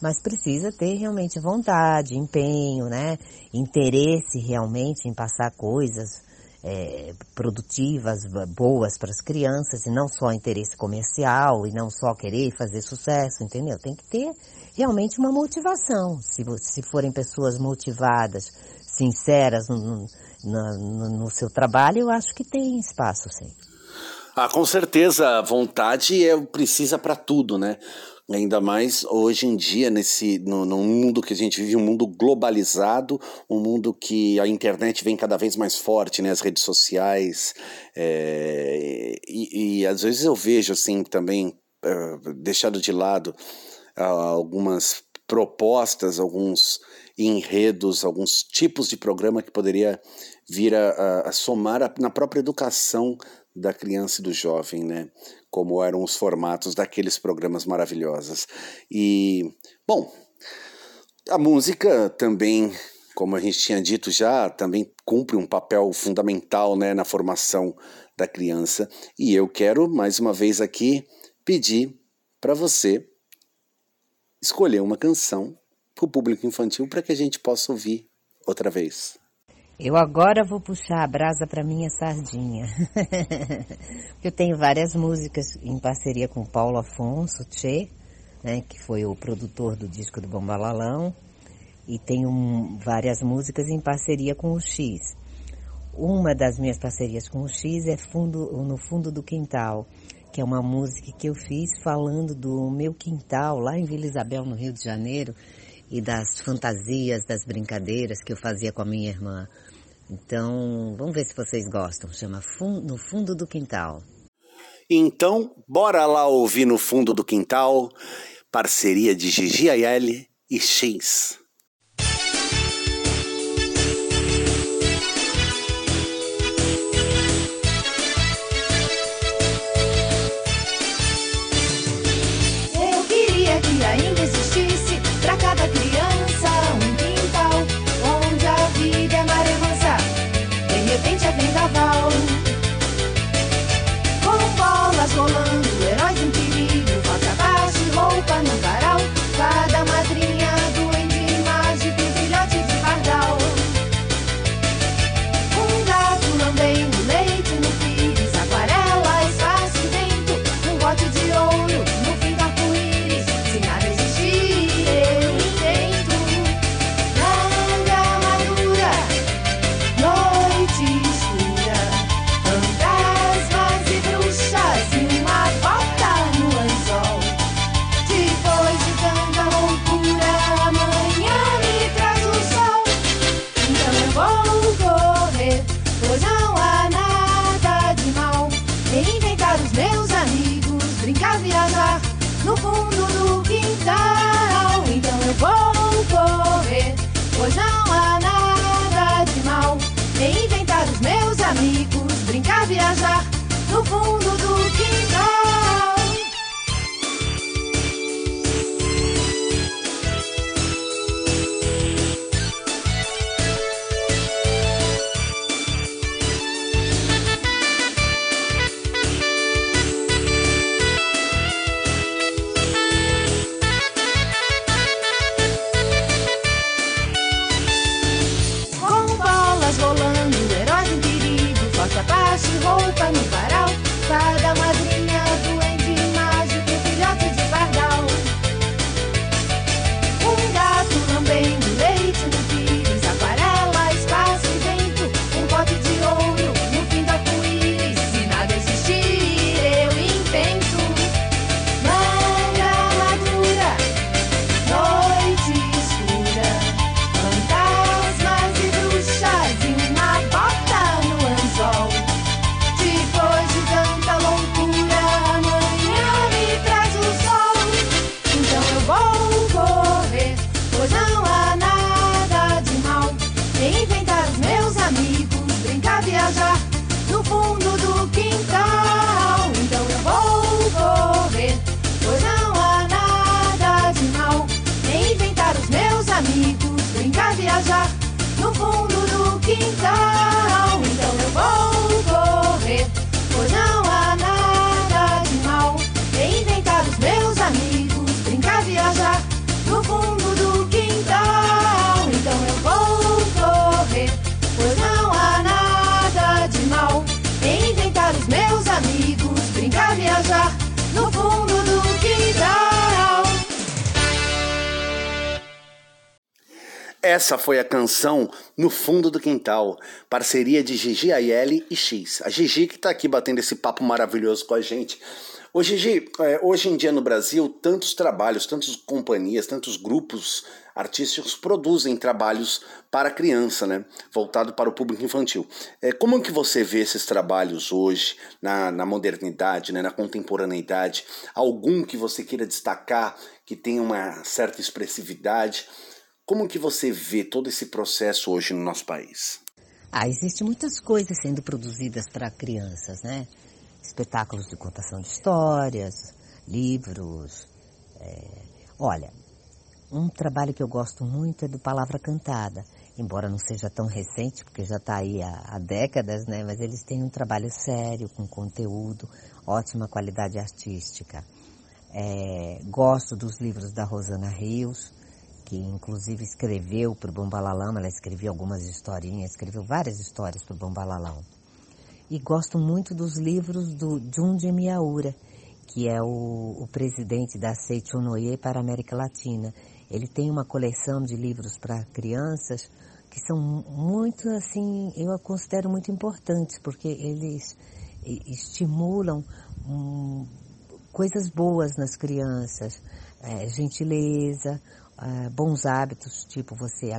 mas precisa ter realmente vontade, empenho, né? Interesse realmente em passar coisas é, produtivas, boas para as crianças, e não só interesse comercial, e não só querer fazer sucesso, entendeu? Tem que ter realmente uma motivação. Se, se forem pessoas motivadas, sinceras no, no, no seu trabalho, eu acho que tem espaço, sim. Ah, com certeza, vontade é precisa para tudo, né? Ainda mais hoje em dia, nesse no, no, mundo que a gente vive, um mundo globalizado, um mundo que a internet vem cada vez mais forte, né? As redes sociais. É, e, e, às vezes eu vejo assim também, uh, deixado de lado uh, algumas propostas, alguns enredos, alguns tipos de programa que poderia vir a, a, a somar a, na própria educação da criança e do jovem, né? Como eram os formatos daqueles programas maravilhosos. E, bom, a música também, como a gente tinha dito já, também cumpre um papel fundamental, né, na formação da criança. E eu quero mais uma vez aqui pedir para você escolher uma canção para o público infantil para que a gente possa ouvir outra vez. Eu agora vou puxar a brasa para minha sardinha. [laughs] eu tenho várias músicas em parceria com Paulo Afonso Tchê, né, que foi o produtor do disco do Bombalalão, e tenho um, várias músicas em parceria com o X. Uma das minhas parcerias com o X é fundo, No Fundo do Quintal, que é uma música que eu fiz falando do meu quintal lá em Vila Isabel, no Rio de Janeiro, e das fantasias, das brincadeiras que eu fazia com a minha irmã. Então, vamos ver se vocês gostam. Chama No Fundo do Quintal. Então, bora lá ouvir No Fundo do Quintal, parceria de Gigi Ayeli e X. Essa foi a canção No Fundo do Quintal, parceria de Gigi Aielli e X. A Gigi que está aqui batendo esse papo maravilhoso com a gente. Ô Gigi, é, hoje em dia no Brasil, tantos trabalhos, tantas companhias, tantos grupos artísticos produzem trabalhos para criança, né? Voltado para o público infantil. É, como que você vê esses trabalhos hoje, na, na modernidade, né, na contemporaneidade? Algum que você queira destacar, que tenha uma certa expressividade? Como que você vê todo esse processo hoje no nosso país? Ah, existem muitas coisas sendo produzidas para crianças, né? Espetáculos de contação de histórias, livros. É... Olha, um trabalho que eu gosto muito é do Palavra Cantada, embora não seja tão recente, porque já está aí há, há, décadas, né? Mas eles têm um trabalho sério, com conteúdo, ótima qualidade artística. É... gosto dos livros da Rosana Rios, que inclusive escreveu para o Bombalalão, ela escreveu algumas historinhas, escreveu várias histórias para o Bombalalão. E gosto muito dos livros do Junji Miyaura, que é o, o presidente da Seichonoye para a América Latina. Ele tem uma coleção de livros para crianças que são muito, assim, eu a considero muito importantes, porque eles estimulam um, coisas boas nas crianças, é, gentileza, é, bons hábitos, tipo você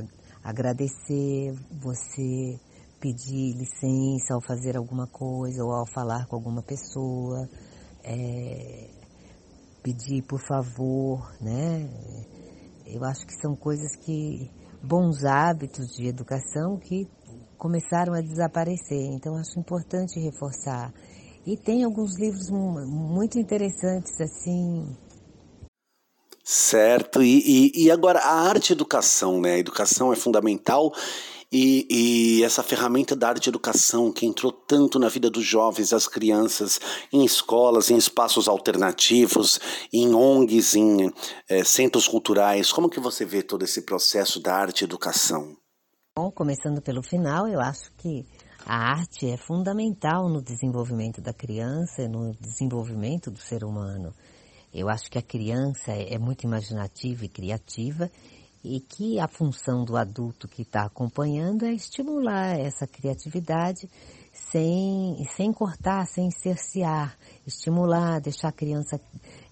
agradecer, você pedir licença ao fazer alguma coisa ou ao falar com alguma pessoa, é, pedir por favor, né? Eu acho que são coisas que bons hábitos de educação que começaram a desaparecer. Então acho importante reforçar. E tem alguns livros muito interessantes assim. Certo. E, e, e agora a arte educação, né? A educação é fundamental e, e, essa ferramenta da arte educação que entrou tanto na vida dos jovens, das crianças, em escolas, em espaços alternativos, em ONGs, em é, centros culturais, como que você vê todo esse processo da arte educação? Bom, começando pelo final, eu acho que a arte é fundamental no desenvolvimento da criança e no desenvolvimento do ser humano. Eu acho que a criança é muito imaginativa e criativa e que a função do adulto que está acompanhando é estimular essa criatividade sem, sem cortar, sem cercear, estimular, deixar a criança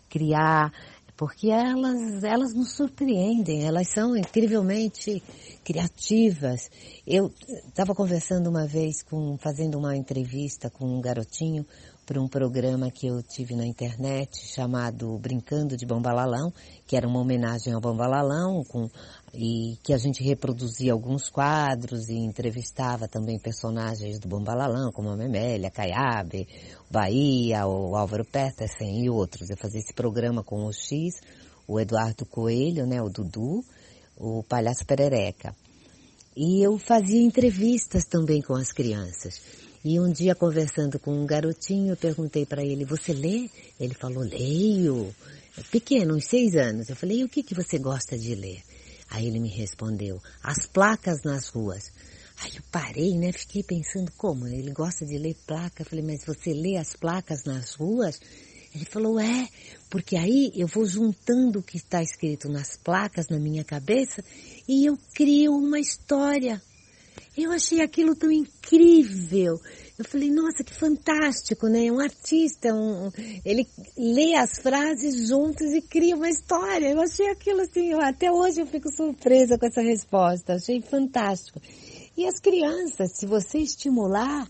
criar, porque elas, elas nos surpreendem, elas são incrivelmente criativas. Eu estava conversando uma vez com, fazendo uma entrevista com um garotinho para um programa que eu tive na internet chamado Brincando de Bombalalão, que era uma homenagem ao Bombalalão, com, e que a gente reproduzia alguns quadros e entrevistava também personagens do Bombalalão, como a Memélia, Caiabe, Bahia, o Álvaro Petersen e outros. Eu fazia esse programa com o X, o Eduardo Coelho, né, o Dudu, o Palhaço Perereca. E eu fazia entrevistas também com as crianças. E um dia, conversando com um garotinho, eu perguntei para ele, você lê? Ele falou, leio. Pequeno, uns seis anos. Eu falei, e o que, que você gosta de ler? Aí ele me respondeu, as placas nas ruas. Aí eu parei, né? Fiquei pensando, como? Ele gosta de ler placa. Eu falei, mas você lê as placas nas ruas? Ele falou, é, porque aí eu vou juntando o que está escrito nas placas na minha cabeça e eu crio uma história. Eu achei aquilo tão incrível. Eu falei, nossa, que fantástico, né? Um artista, um, ele lê as frases juntas e cria uma história. Eu achei aquilo assim, eu, até hoje eu fico surpresa com essa resposta. Achei fantástico. E as crianças, se você estimular,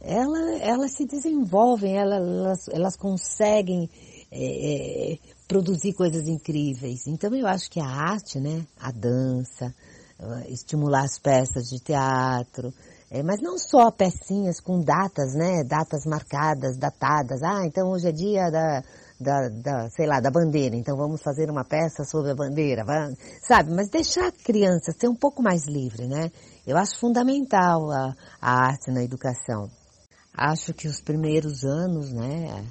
ela, elas se desenvolvem, elas, elas conseguem é, é, produzir coisas incríveis. Então eu acho que a arte, né? A dança, estimular as peças de teatro, é, mas não só pecinhas com datas, né? Datas marcadas, datadas. Ah, então hoje é dia da, da, da, sei lá, da bandeira, então vamos fazer uma peça sobre a bandeira, sabe? Mas deixar a criança ser um pouco mais livre, né? Eu acho fundamental a, a arte na educação. Acho que os primeiros anos, né,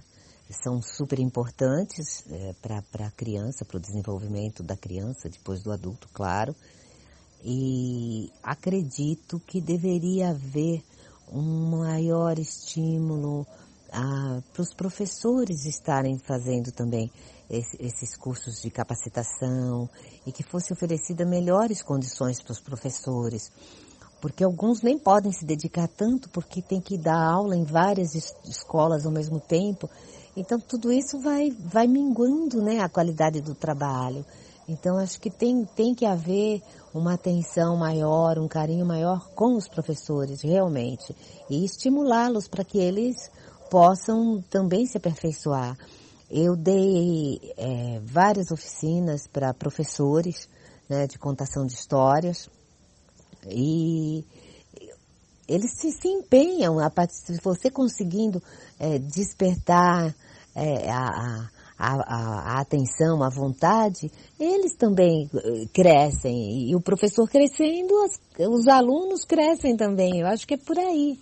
são super importantes é, para a criança, para o desenvolvimento da criança, depois do adulto, claro e acredito que deveria haver um maior estímulo ah, para os professores estarem fazendo também esse, esses cursos de capacitação e que fosse oferecida melhores condições para os professores, porque alguns nem podem se dedicar tanto porque tem que dar aula em várias es escolas ao mesmo tempo. Então tudo isso vai, vai minguando né, a qualidade do trabalho. Então acho que tem, tem que haver uma atenção maior, um carinho maior com os professores, realmente, e estimulá-los para que eles possam também se aperfeiçoar. Eu dei é, várias oficinas para professores né, de contação de histórias e eles se, se empenham, a partir, se você conseguindo é, despertar é, a, a, a, a, atenção, a vontade, eles também eh, crescem. E o professor crescendo, as, os alunos crescem também. Eu acho que é por aí.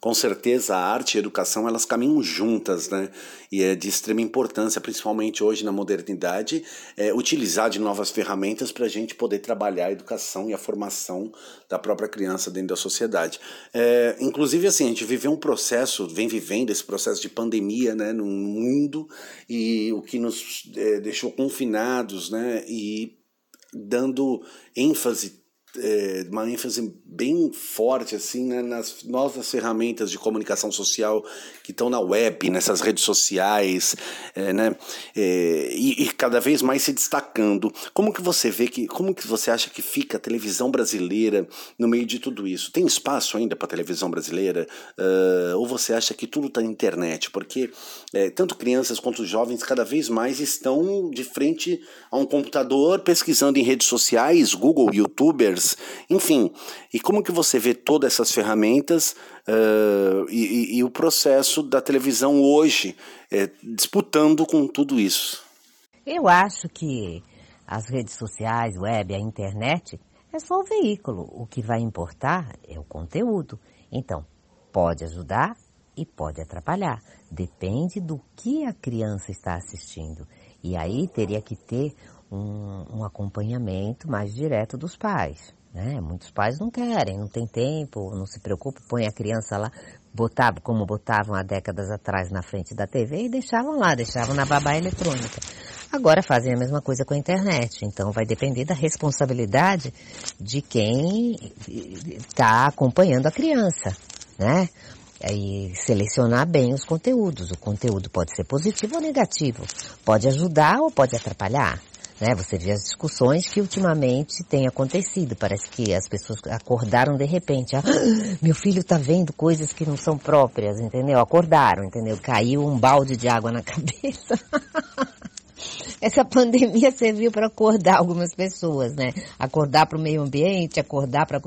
Com certeza a arte e a educação elas caminham juntas, né? E é de extrema importância, principalmente hoje na modernidade, é, utilizar de novas ferramentas para a gente poder trabalhar a educação e a formação da própria criança dentro da sociedade. É, inclusive, assim, a gente viveu um processo, vem vivendo esse processo de pandemia, né, no mundo e o que nos é, deixou confinados, né? E dando ênfase é, uma ênfase bem forte assim né, nas novas ferramentas de comunicação social que estão na web, nessas redes sociais, é, né, é, e, e, cada vez mais se destacando. Como que você vê que, como que você acha que fica a televisão brasileira no meio de tudo isso? Tem espaço ainda para a televisão brasileira? Uh, ou você acha que tudo está na internet? Porque é, tanto crianças quanto jovens cada vez mais estão de frente a um computador pesquisando em redes sociais, Google, YouTubers, enfim. E como que você vê todas essas ferramentas uh, e, e, e, o processo da televisão hoje é, disputando com tudo isso? Eu acho que as redes sociais, web, a internet é só o veículo. O que vai importar é o conteúdo. Então, pode ajudar e pode atrapalhar. Depende do que a criança está assistindo. E aí teria que ter um, um acompanhamento mais direto dos pais. Né? Muitos pais não querem, não tem tempo, não se preocupam, põe a criança lá, botavam como botavam há décadas atrás na frente da TV e deixavam lá, deixavam na babá eletrônica. Agora fazem a mesma coisa com a internet, então vai depender da responsabilidade de quem está acompanhando a criança, né? E selecionar bem os conteúdos. O conteúdo pode ser positivo ou negativo, pode ajudar ou pode atrapalhar. Né? Você vê as discussões que ultimamente têm acontecido. Parece que as pessoas acordaram de repente. Ah, meu filho está vendo coisas que não são próprias, entendeu? Acordaram, entendeu? Caiu um balde de água na [laughs] cabeça. Essa pandemia serviu para acordar algumas pessoas, né? Acordar para o meio ambiente, acordar para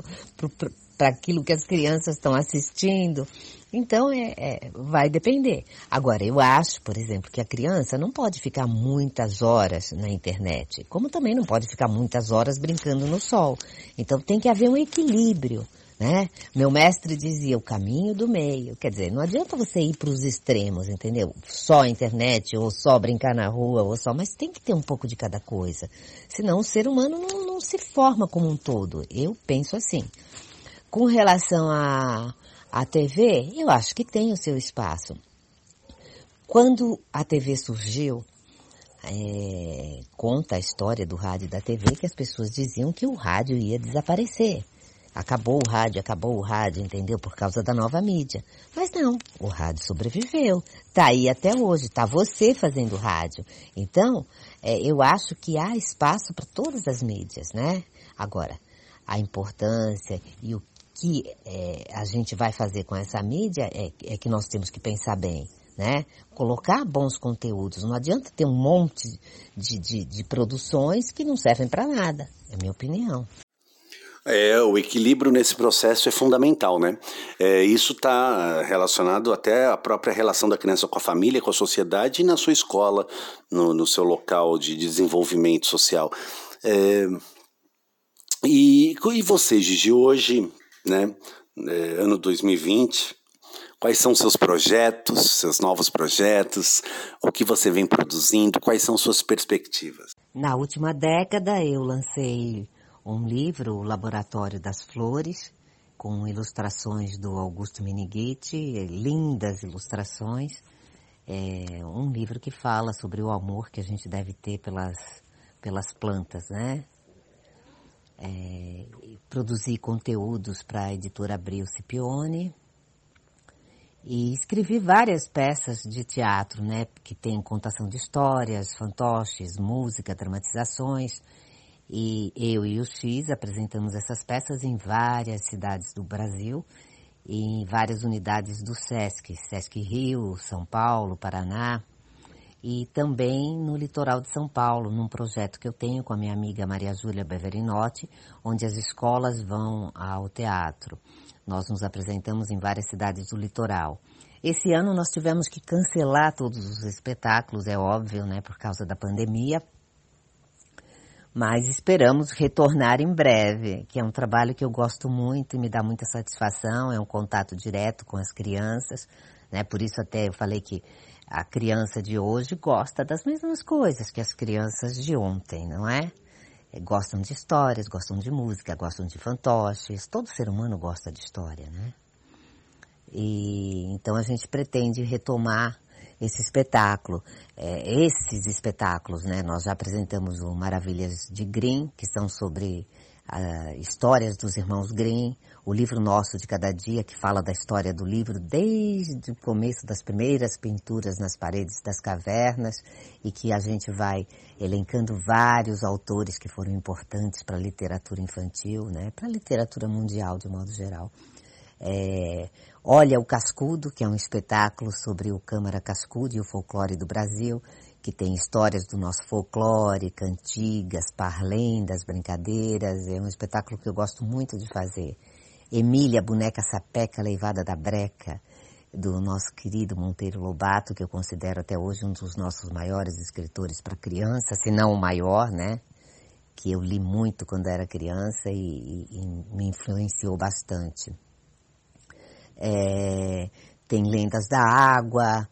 aquilo que as crianças estão assistindo. Então, é, é, vai depender. Agora, eu acho, por exemplo, que a criança não pode ficar muitas horas na internet, como também não pode ficar muitas horas brincando no sol. Então, tem que haver um equilíbrio. Né? Meu mestre dizia o caminho do meio. Quer dizer, não adianta você ir para os extremos, entendeu? Só internet, ou só brincar na rua, ou só, mas tem que ter um pouco de cada coisa. Senão o ser humano não, não se forma como um todo. Eu penso assim. Com relação a, a TV, eu acho que tem o seu espaço. Quando a TV surgiu, é, conta a história do rádio e da TV que as pessoas diziam que o rádio ia desaparecer. Acabou o rádio, acabou o rádio, entendeu? Por causa da nova mídia. Mas não, o rádio sobreviveu. Tá aí até hoje, tá você fazendo rádio. Então, é, eu acho que há espaço para todas as mídias, né? Agora, a importância e o que é, a gente vai fazer com essa mídia é, é que nós temos que pensar bem. Né? Colocar bons conteúdos. Não adianta ter um monte de, de, de produções que não servem para nada, é minha opinião. É, o equilíbrio nesse processo é fundamental, né? É, isso está relacionado até à própria relação da criança com a família, com a sociedade e na sua escola, no, no seu local de desenvolvimento social. É, e, e você, Gigi, hoje né? É, ano 2020. Quais são seus projetos, seus novos projetos? O que você vem produzindo? Quais são suas perspectivas? Na última década, eu lancei um livro, O Laboratório das Flores, com ilustrações do Augusto Miniguiti, lindas ilustrações. É um livro que fala sobre o amor que a gente deve ter pelas, pelas plantas, né? É, produzi conteúdos para a editora Abril Cipione. E escrevi várias peças de teatro, né, que tem contação de histórias, fantoches, música, dramatizações. E eu e o X apresentamos essas peças em várias cidades do Brasil e em várias unidades do SESC, SESC Rio, São Paulo, Paraná e também no litoral de São Paulo, num projeto que eu tenho com a minha amiga Maria Júlia Beverinotti, onde as escolas vão ao teatro. Nós nos apresentamos em várias cidades do litoral. Esse ano nós tivemos que cancelar todos os espetáculos, é óbvio, né, por causa da pandemia, mas esperamos retornar em breve, que é um trabalho que eu gosto muito e me dá muita satisfação, é um contato direto com as crianças, né? Por isso até eu falei que a criança de hoje gosta das mesmas coisas que as crianças de ontem, não é? é? Gostam de histórias, gostam de música, gostam de fantoches. Todo ser humano gosta de história, né? E então a gente pretende retomar esse espetáculo, é, esses espetáculos, né? Nós já apresentamos o Maravilhas de Green, que são sobre uh, histórias dos irmãos Grimm, o livro nosso de cada dia, que fala da história do livro desde o começo das primeiras pinturas nas paredes das cavernas e que a gente vai elencando vários autores que foram importantes para a literatura infantil, né, para a literatura mundial de modo geral. É, Olha o Cascudo, que é um espetáculo sobre o Câmara Cascudo e o folclore do Brasil, que tem histórias do nosso folclore, cantigas, parlendas, brincadeiras. É um espetáculo que eu gosto muito de fazer. Emília, boneca sapeca leivada da breca, do nosso querido Monteiro Lobato, que eu considero até hoje um dos nossos maiores escritores para criança, se não o maior, né? Que eu li muito quando era criança e, e, e me influenciou bastante. É, tem Lendas da Água,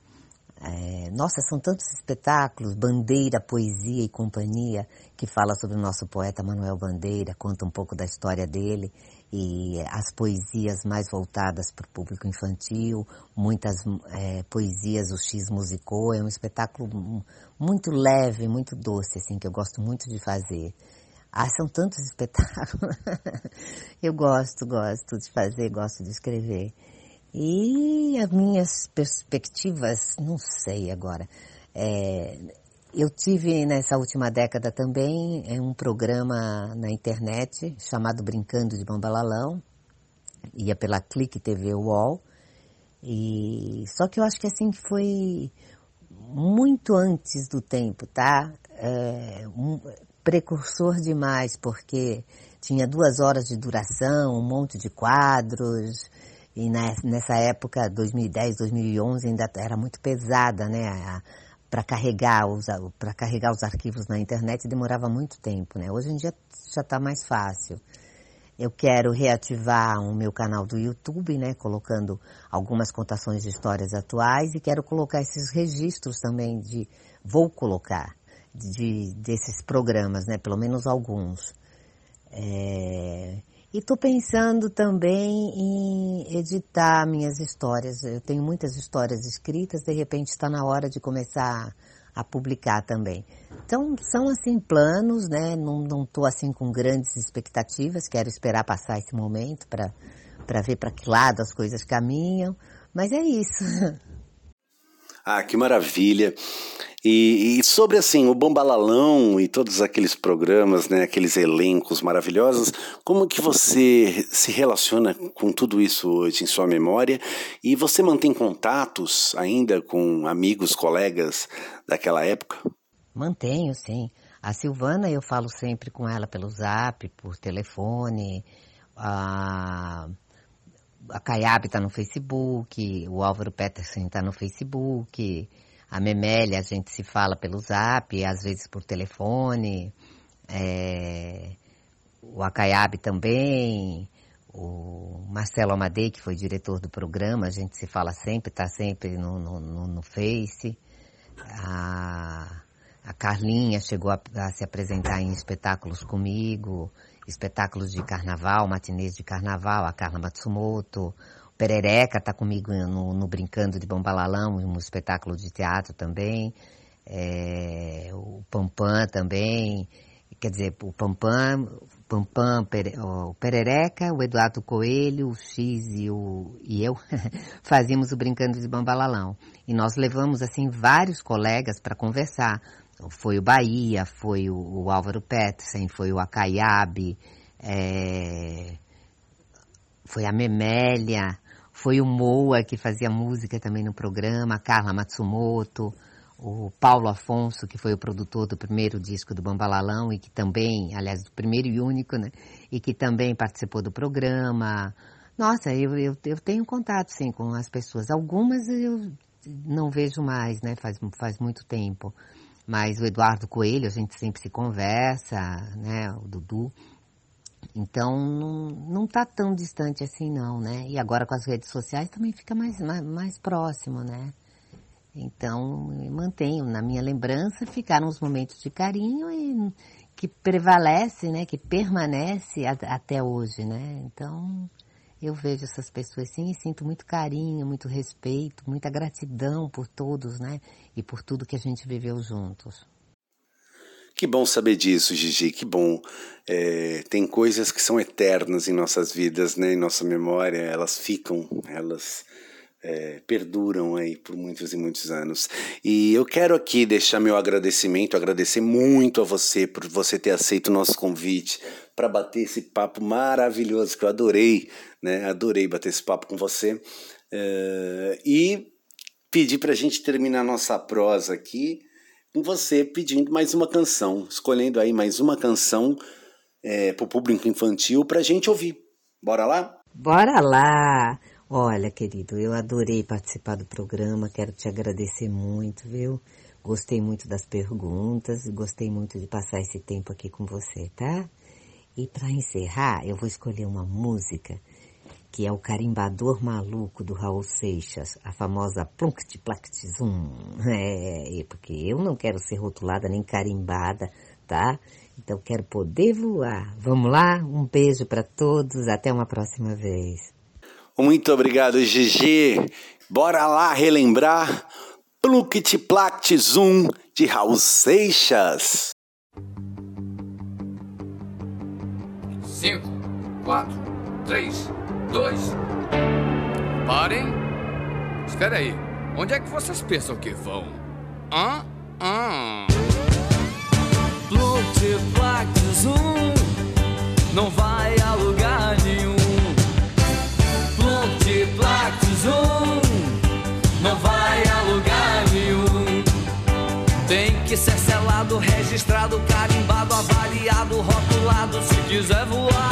é, nossa, são tantos espetáculos, Bandeira, Poesia e Companhia, que fala sobre o nosso poeta Manuel Bandeira, conta um pouco da história dele e as poesias mais voltadas para o público infantil, muitas é, poesias o X musicou, é um espetáculo muito leve, muito doce, assim, que eu gosto muito de fazer. Ah, são tantos [laughs] espetáculos. eu gosto, gosto de fazer, gosto de escrever. E as minhas perspectivas, não sei agora. É, eu tive nessa última década também é, um programa na internet chamado Brincando de Bambalalão, ia pela Clique TV UOL, e só que eu acho que assim foi muito antes do tempo, tá? É, um precursor demais, porque tinha duas horas de duração, um monte de quadros, e nessa época, 2010, 2011, ainda era muito pesada, né? Para carregar, os, carregar os arquivos na internet demorava muito tempo, né? Hoje em dia já está mais fácil. Eu quero reativar o meu canal do YouTube, né? Colocando algumas contações de histórias atuais e quero colocar esses registros também de... Vou colocar de, desses programas, né? Pelo menos alguns. É, e estou pensando também em editar minhas histórias. Eu tenho muitas histórias escritas, de repente está na hora de começar a publicar também. Então são assim planos, né? Não estou assim com grandes expectativas. Quero esperar passar esse momento para para ver para que lado as coisas caminham. Mas é isso. [laughs] Ah, que maravilha! E, e, sobre assim o Bombalalão e todos aqueles programas, né, aqueles elencos maravilhosos, como que você se relaciona com tudo isso hoje em sua memória? E você mantém contatos ainda com amigos, colegas daquela época? Mantenho, sim. A Silvana eu falo sempre com ela pelo Zap, por telefone. A a está no Facebook, o Álvaro Peterson está no Facebook. A Memélia, a gente se fala pelo zap, às vezes por telefone. É, o Acaiabe também. O Marcelo Amadei, que foi diretor do programa, a gente se fala sempre, está sempre no, no, no, no, Face. A, a Carlinha chegou a, a, se apresentar em espetáculos comigo, espetáculos de carnaval, matinês de carnaval, a Carla Matsumoto. Perereca está comigo no, no, Brincando de Bombalalão, um espetáculo de teatro também. É, o Pampam também. Quer dizer, o Pampam, Pampam Pere, o Perereca, o Eduardo Coelho, o X e, o, e eu [laughs] fazíamos o Brincando de Bambalalão. E nós levamos, assim, vários colegas para conversar. Foi o Bahia, foi o, o Álvaro Petersen, foi o Acaiabe, é, foi a Memélia, foi o Moa que fazia música também no programa, a Carla Matsumoto, o Paulo Afonso, que foi o produtor do primeiro disco do Bambalalão e que também, aliás, do primeiro e único, né? E que também participou do programa. Nossa, eu, eu, eu tenho contato, sim, com as pessoas. Algumas eu não vejo mais, né? Faz, faz muito tempo. Mas o Eduardo Coelho, a gente sempre se conversa, né? O Dudu. Então, não está tão distante assim, não, né? E agora com as redes sociais também fica mais, mais, mais próximo, né? Então, mantenho na minha lembrança, ficaram os momentos de carinho e que prevalece, né? Que permanece a, até hoje, né? Então, eu vejo essas pessoas sim e sinto muito carinho, muito respeito, muita gratidão por todos, né? E por tudo que a gente viveu juntos. Que bom saber disso, Gigi, que bom. É, tem coisas que são eternas em nossas vidas, né? em nossa memória, elas ficam, elas é, perduram aí por muitos e muitos anos. E eu quero aqui deixar meu agradecimento, agradecer muito a você por você ter aceito o nosso convite para bater esse papo maravilhoso que eu adorei, né? Adorei bater esse papo com você. É, e pedir para a gente terminar nossa prosa aqui você pedindo mais uma canção, escolhendo aí mais uma canção é, para o público infantil para a gente ouvir. Bora lá? Bora lá! Olha, querido, eu adorei participar do programa, quero te agradecer muito, viu? Gostei muito das perguntas gostei muito de passar esse tempo aqui com você, tá? E para encerrar, eu vou escolher uma música que é o Carimbador Maluco do Raul Seixas, a famosa Plunct Plact Zum. É, porque eu não quero ser rotulada nem carimbada, tá? Então quero poder voar. Vamos lá? Um beijo para todos, até uma próxima vez. Muito obrigado, Gigi. Bora lá relembrar Plunct Plact Zum de Raul Seixas. Cinco, quatro, três, dois. Parem. Espera aí. Onde é que vocês pensam que vão? Hã? Hã? Um não vai a lugar nenhum. Multiplax um não vai a lugar nenhum. Tem que ser selado, registrado, carimbado, avaliado, rotulado se quiser voar.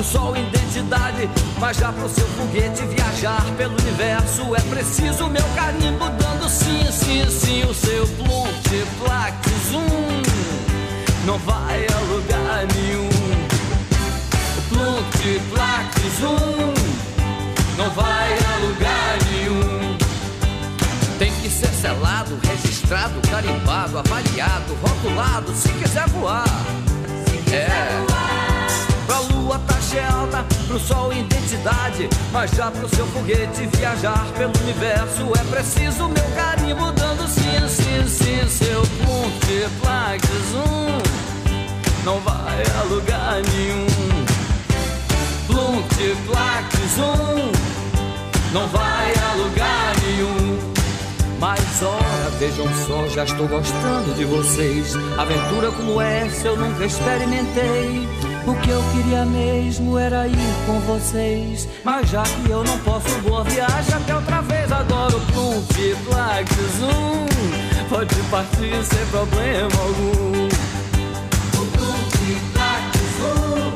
Pro sol identidade, mas já pro seu foguete viajar pelo universo é preciso meu carimbo dando sim, sim, sim, o seu multiplax zoom não vai a lugar nenhum. Multiplax zoom não vai a lugar nenhum. Tem que ser selado, registrado, carimbado, avaliado, rotulado, se quiser voar. é. Pra taxa é pro sol identidade, mas já pro seu foguete viajar pelo universo é preciso meu carimbo dando sim, sim, sim, seu multiplax um não vai a lugar nenhum. Multiplax um não vai a lugar nenhum. Mas ora, vejam só, já estou gostando de vocês. Aventura como essa eu nunca experimentei. O que eu queria mesmo era ir com vocês. Mas já que eu não posso, boa viagem até outra vez. Agora o Multiplax Zoom pode partir sem problema algum. O Multiplax um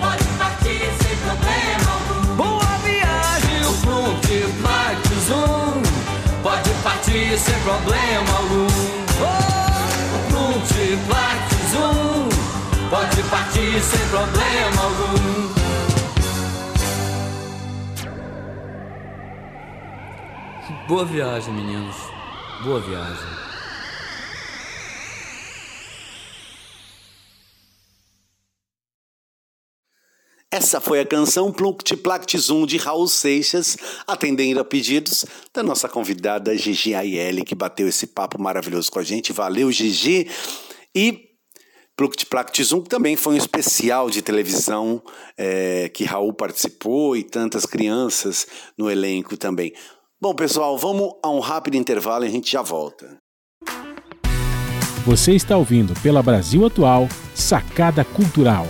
pode partir sem problema algum. Boa viagem, o Multiplax Zoom pode partir sem problema algum. Partir sem problema algum. Boa viagem, meninos. Boa viagem. Essa foi a canção Plunct Plact Zoom de Raul Seixas, atendendo a pedidos da nossa convidada Gigi Aielli, que bateu esse papo maravilhoso com a gente. Valeu, Gigi! E Plunct Plact Zoom também foi um especial de televisão é, que Raul participou e tantas crianças no elenco também. Bom, pessoal, vamos a um rápido intervalo e a gente já volta. Você está ouvindo pela Brasil Atual Sacada Cultural.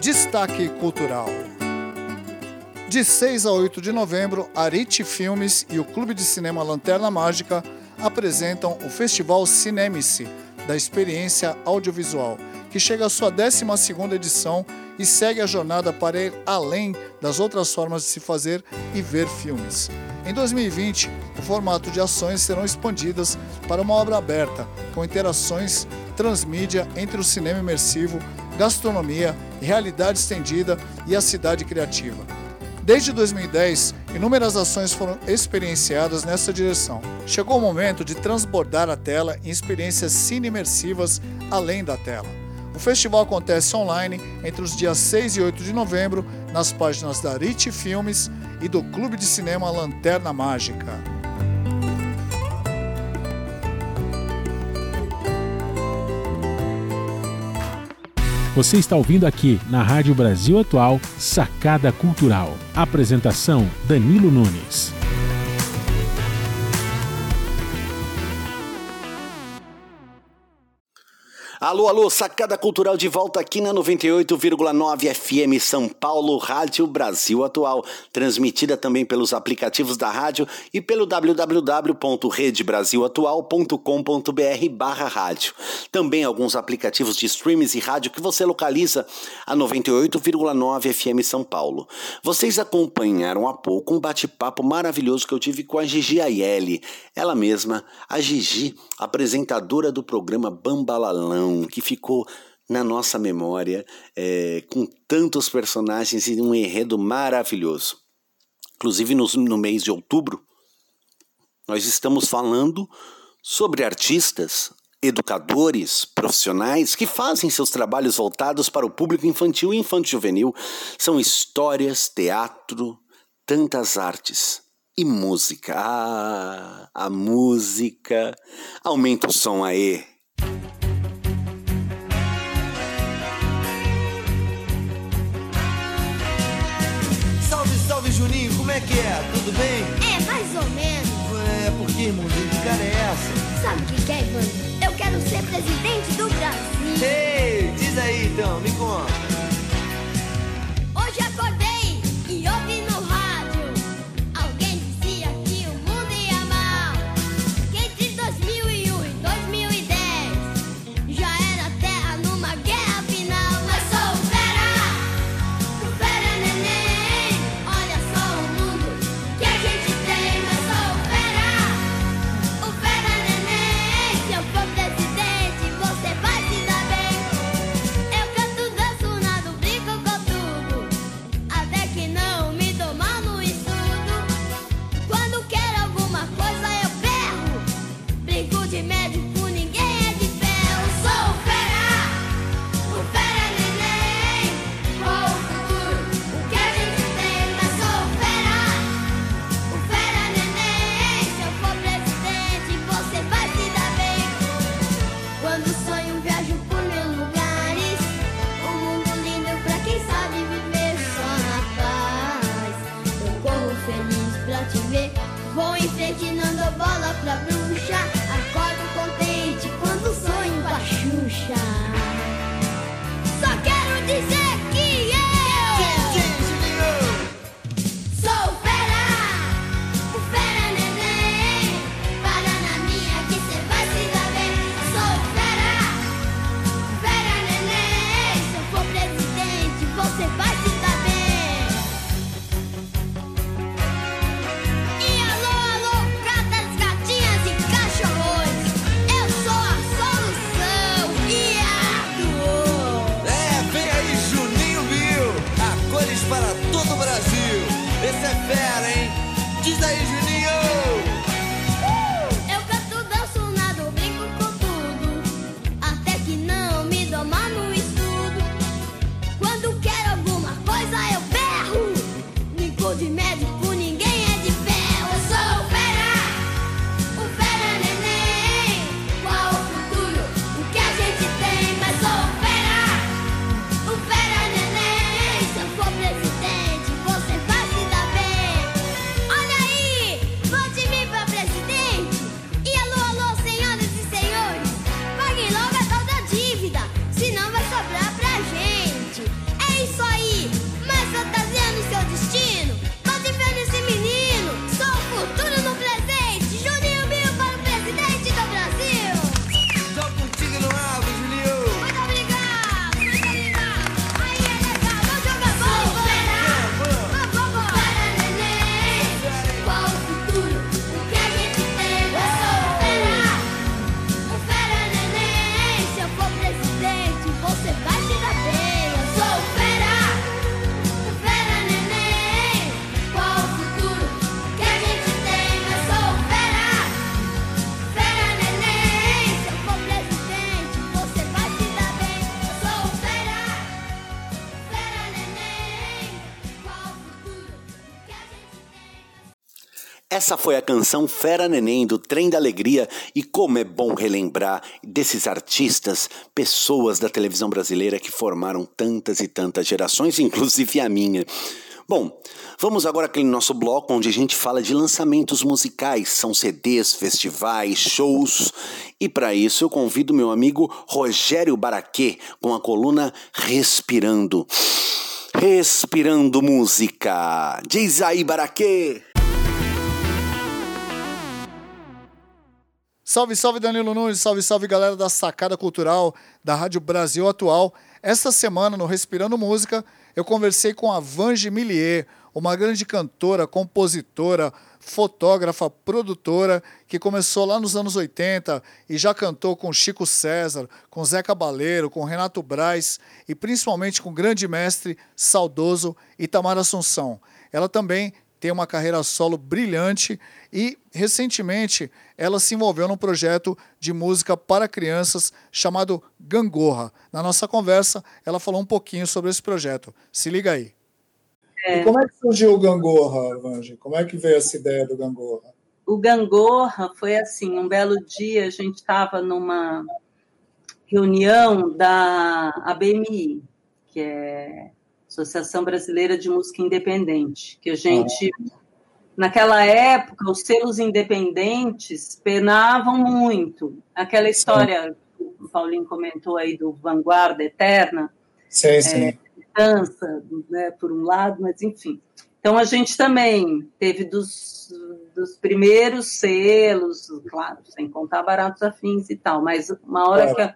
Destaque Cultural. De 6 a 8 de novembro, Arite Filmes e o Clube de Cinema Lanterna Mágica apresentam o Festival Cinemice, da experiência audiovisual, que chega à sua 12ª edição e segue a jornada para ir além das outras formas de se fazer e ver filmes. Em 2020, o formato de ações serão expandidas para uma obra aberta, com interações transmídia entre o cinema imersivo, gastronomia, realidade estendida e a cidade criativa. Desde 2010, inúmeras ações foram experienciadas nessa direção. Chegou o momento de transbordar a tela em experiências cine-imersivas além da tela. O festival acontece online entre os dias 6 e 8 de novembro nas páginas da Rich Filmes e do Clube de Cinema Lanterna Mágica. Você está ouvindo aqui na Rádio Brasil Atual Sacada Cultural. Apresentação Danilo Nunes. Alô, alô, sacada cultural de volta aqui na 98,9 FM São Paulo, Rádio Brasil Atual, transmitida também pelos aplicativos da rádio e pelo www.redebrasilatual.com.br barra rádio. Também alguns aplicativos de streams e rádio que você localiza a 98,9 FM São Paulo. Vocês acompanharam há pouco um bate-papo maravilhoso que eu tive com a Gigi Aielli, ela mesma, a Gigi, apresentadora do programa Bambalalão que ficou na nossa memória é, com tantos personagens e um enredo maravilhoso. Inclusive no, no mês de outubro, nós estamos falando sobre artistas, educadores, profissionais que fazem seus trabalhos voltados para o público infantil e infanto-juvenil. São histórias, teatro, tantas artes e música. Ah, a música. Aumenta o som aí. Como é que é? Tudo bem? É, mais ou menos. É, por que, irmãozinho? Que cara é essa? Sabe o que, que é, Ivan? Eu quero ser presidente do Brasil. Ei, diz aí então, me conta. Hoje acordei Essa foi a canção Fera Neném do Trem da Alegria e como é bom relembrar desses artistas, pessoas da televisão brasileira que formaram tantas e tantas gerações, inclusive a minha. Bom, vamos agora aquele nosso bloco onde a gente fala de lançamentos musicais, são CDs, festivais, shows. E para isso eu convido meu amigo Rogério Baraquê com a coluna Respirando. Respirando música. Diz aí, Baraquê! Salve, salve Danilo Nunes, salve, salve galera da Sacada Cultural da Rádio Brasil Atual. Esta semana no Respirando Música eu conversei com a Vange Millier, uma grande cantora, compositora, fotógrafa, produtora, que começou lá nos anos 80 e já cantou com Chico César, com Zé Cabaleiro, com Renato Braz e principalmente com o grande mestre saudoso Itamar Assunção. Ela também tem uma carreira solo brilhante e, recentemente, ela se envolveu num projeto de música para crianças chamado Gangorra. Na nossa conversa, ela falou um pouquinho sobre esse projeto. Se liga aí. É. como é que surgiu o Gangorra, Vange? Como é que veio essa ideia do Gangorra? O Gangorra foi assim, um belo dia a gente estava numa reunião da ABMI, que é Associação Brasileira de Música Independente, que a gente ah Naquela época, os selos independentes penavam muito. Aquela história que o Paulinho comentou aí do Vanguarda Eterna. Sim, sim. É, dança, né, por um lado, mas enfim. Então a gente também teve dos, dos primeiros selos, claro, sem contar baratos afins e tal, mas uma hora que a,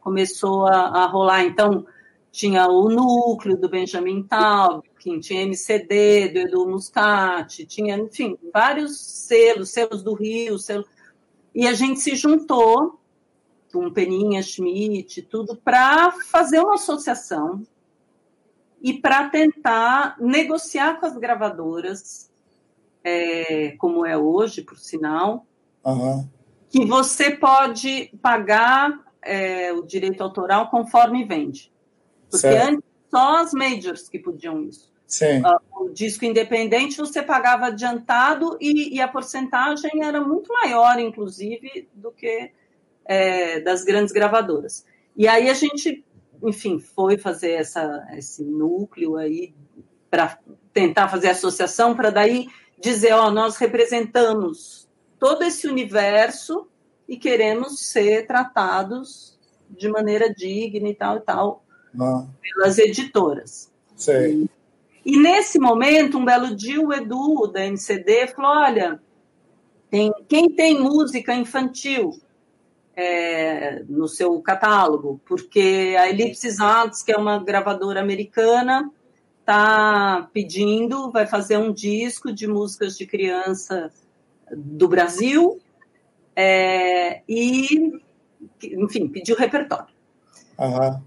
começou a, a rolar, então tinha o núcleo do Benjamin Taub, tinha MCD do Edu Muscati, tinha, enfim, vários selos, selos do Rio, selo... e a gente se juntou com Peninha Schmidt, tudo, para fazer uma associação e para tentar negociar com as gravadoras, é, como é hoje, por sinal, uhum. que você pode pagar é, o direito autoral conforme vende. Porque certo. antes só as majors que podiam isso. Sim. Uh, o disco independente você pagava adiantado e, e, a porcentagem era muito maior, inclusive, do que é, das grandes gravadoras. E aí a gente, enfim, foi fazer essa, esse núcleo aí para tentar fazer associação, para daí dizer, ó, nós representamos todo esse universo e queremos ser tratados de maneira digna e tal e tal ah. pelas editoras. Sei. E, e, nesse momento, um belo dia, o Edu, da MCD, falou: olha, tem, quem tem música infantil é, no seu catálogo? Porque a Ellipsis Arts, que é uma gravadora americana, está pedindo, vai fazer um disco de músicas de criança do Brasil é, e, enfim, pediu repertório. Uhum.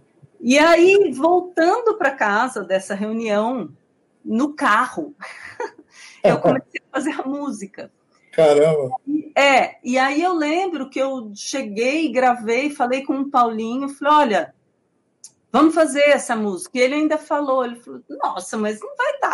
E aí, voltando para casa dessa reunião, no carro, [laughs] eu comecei a fazer a música. Caramba! É, e aí eu lembro que eu cheguei, gravei, falei com o Paulinho, falei, olha, vamos fazer essa música. E ele ainda falou, ele falou, nossa, mas não vai dar,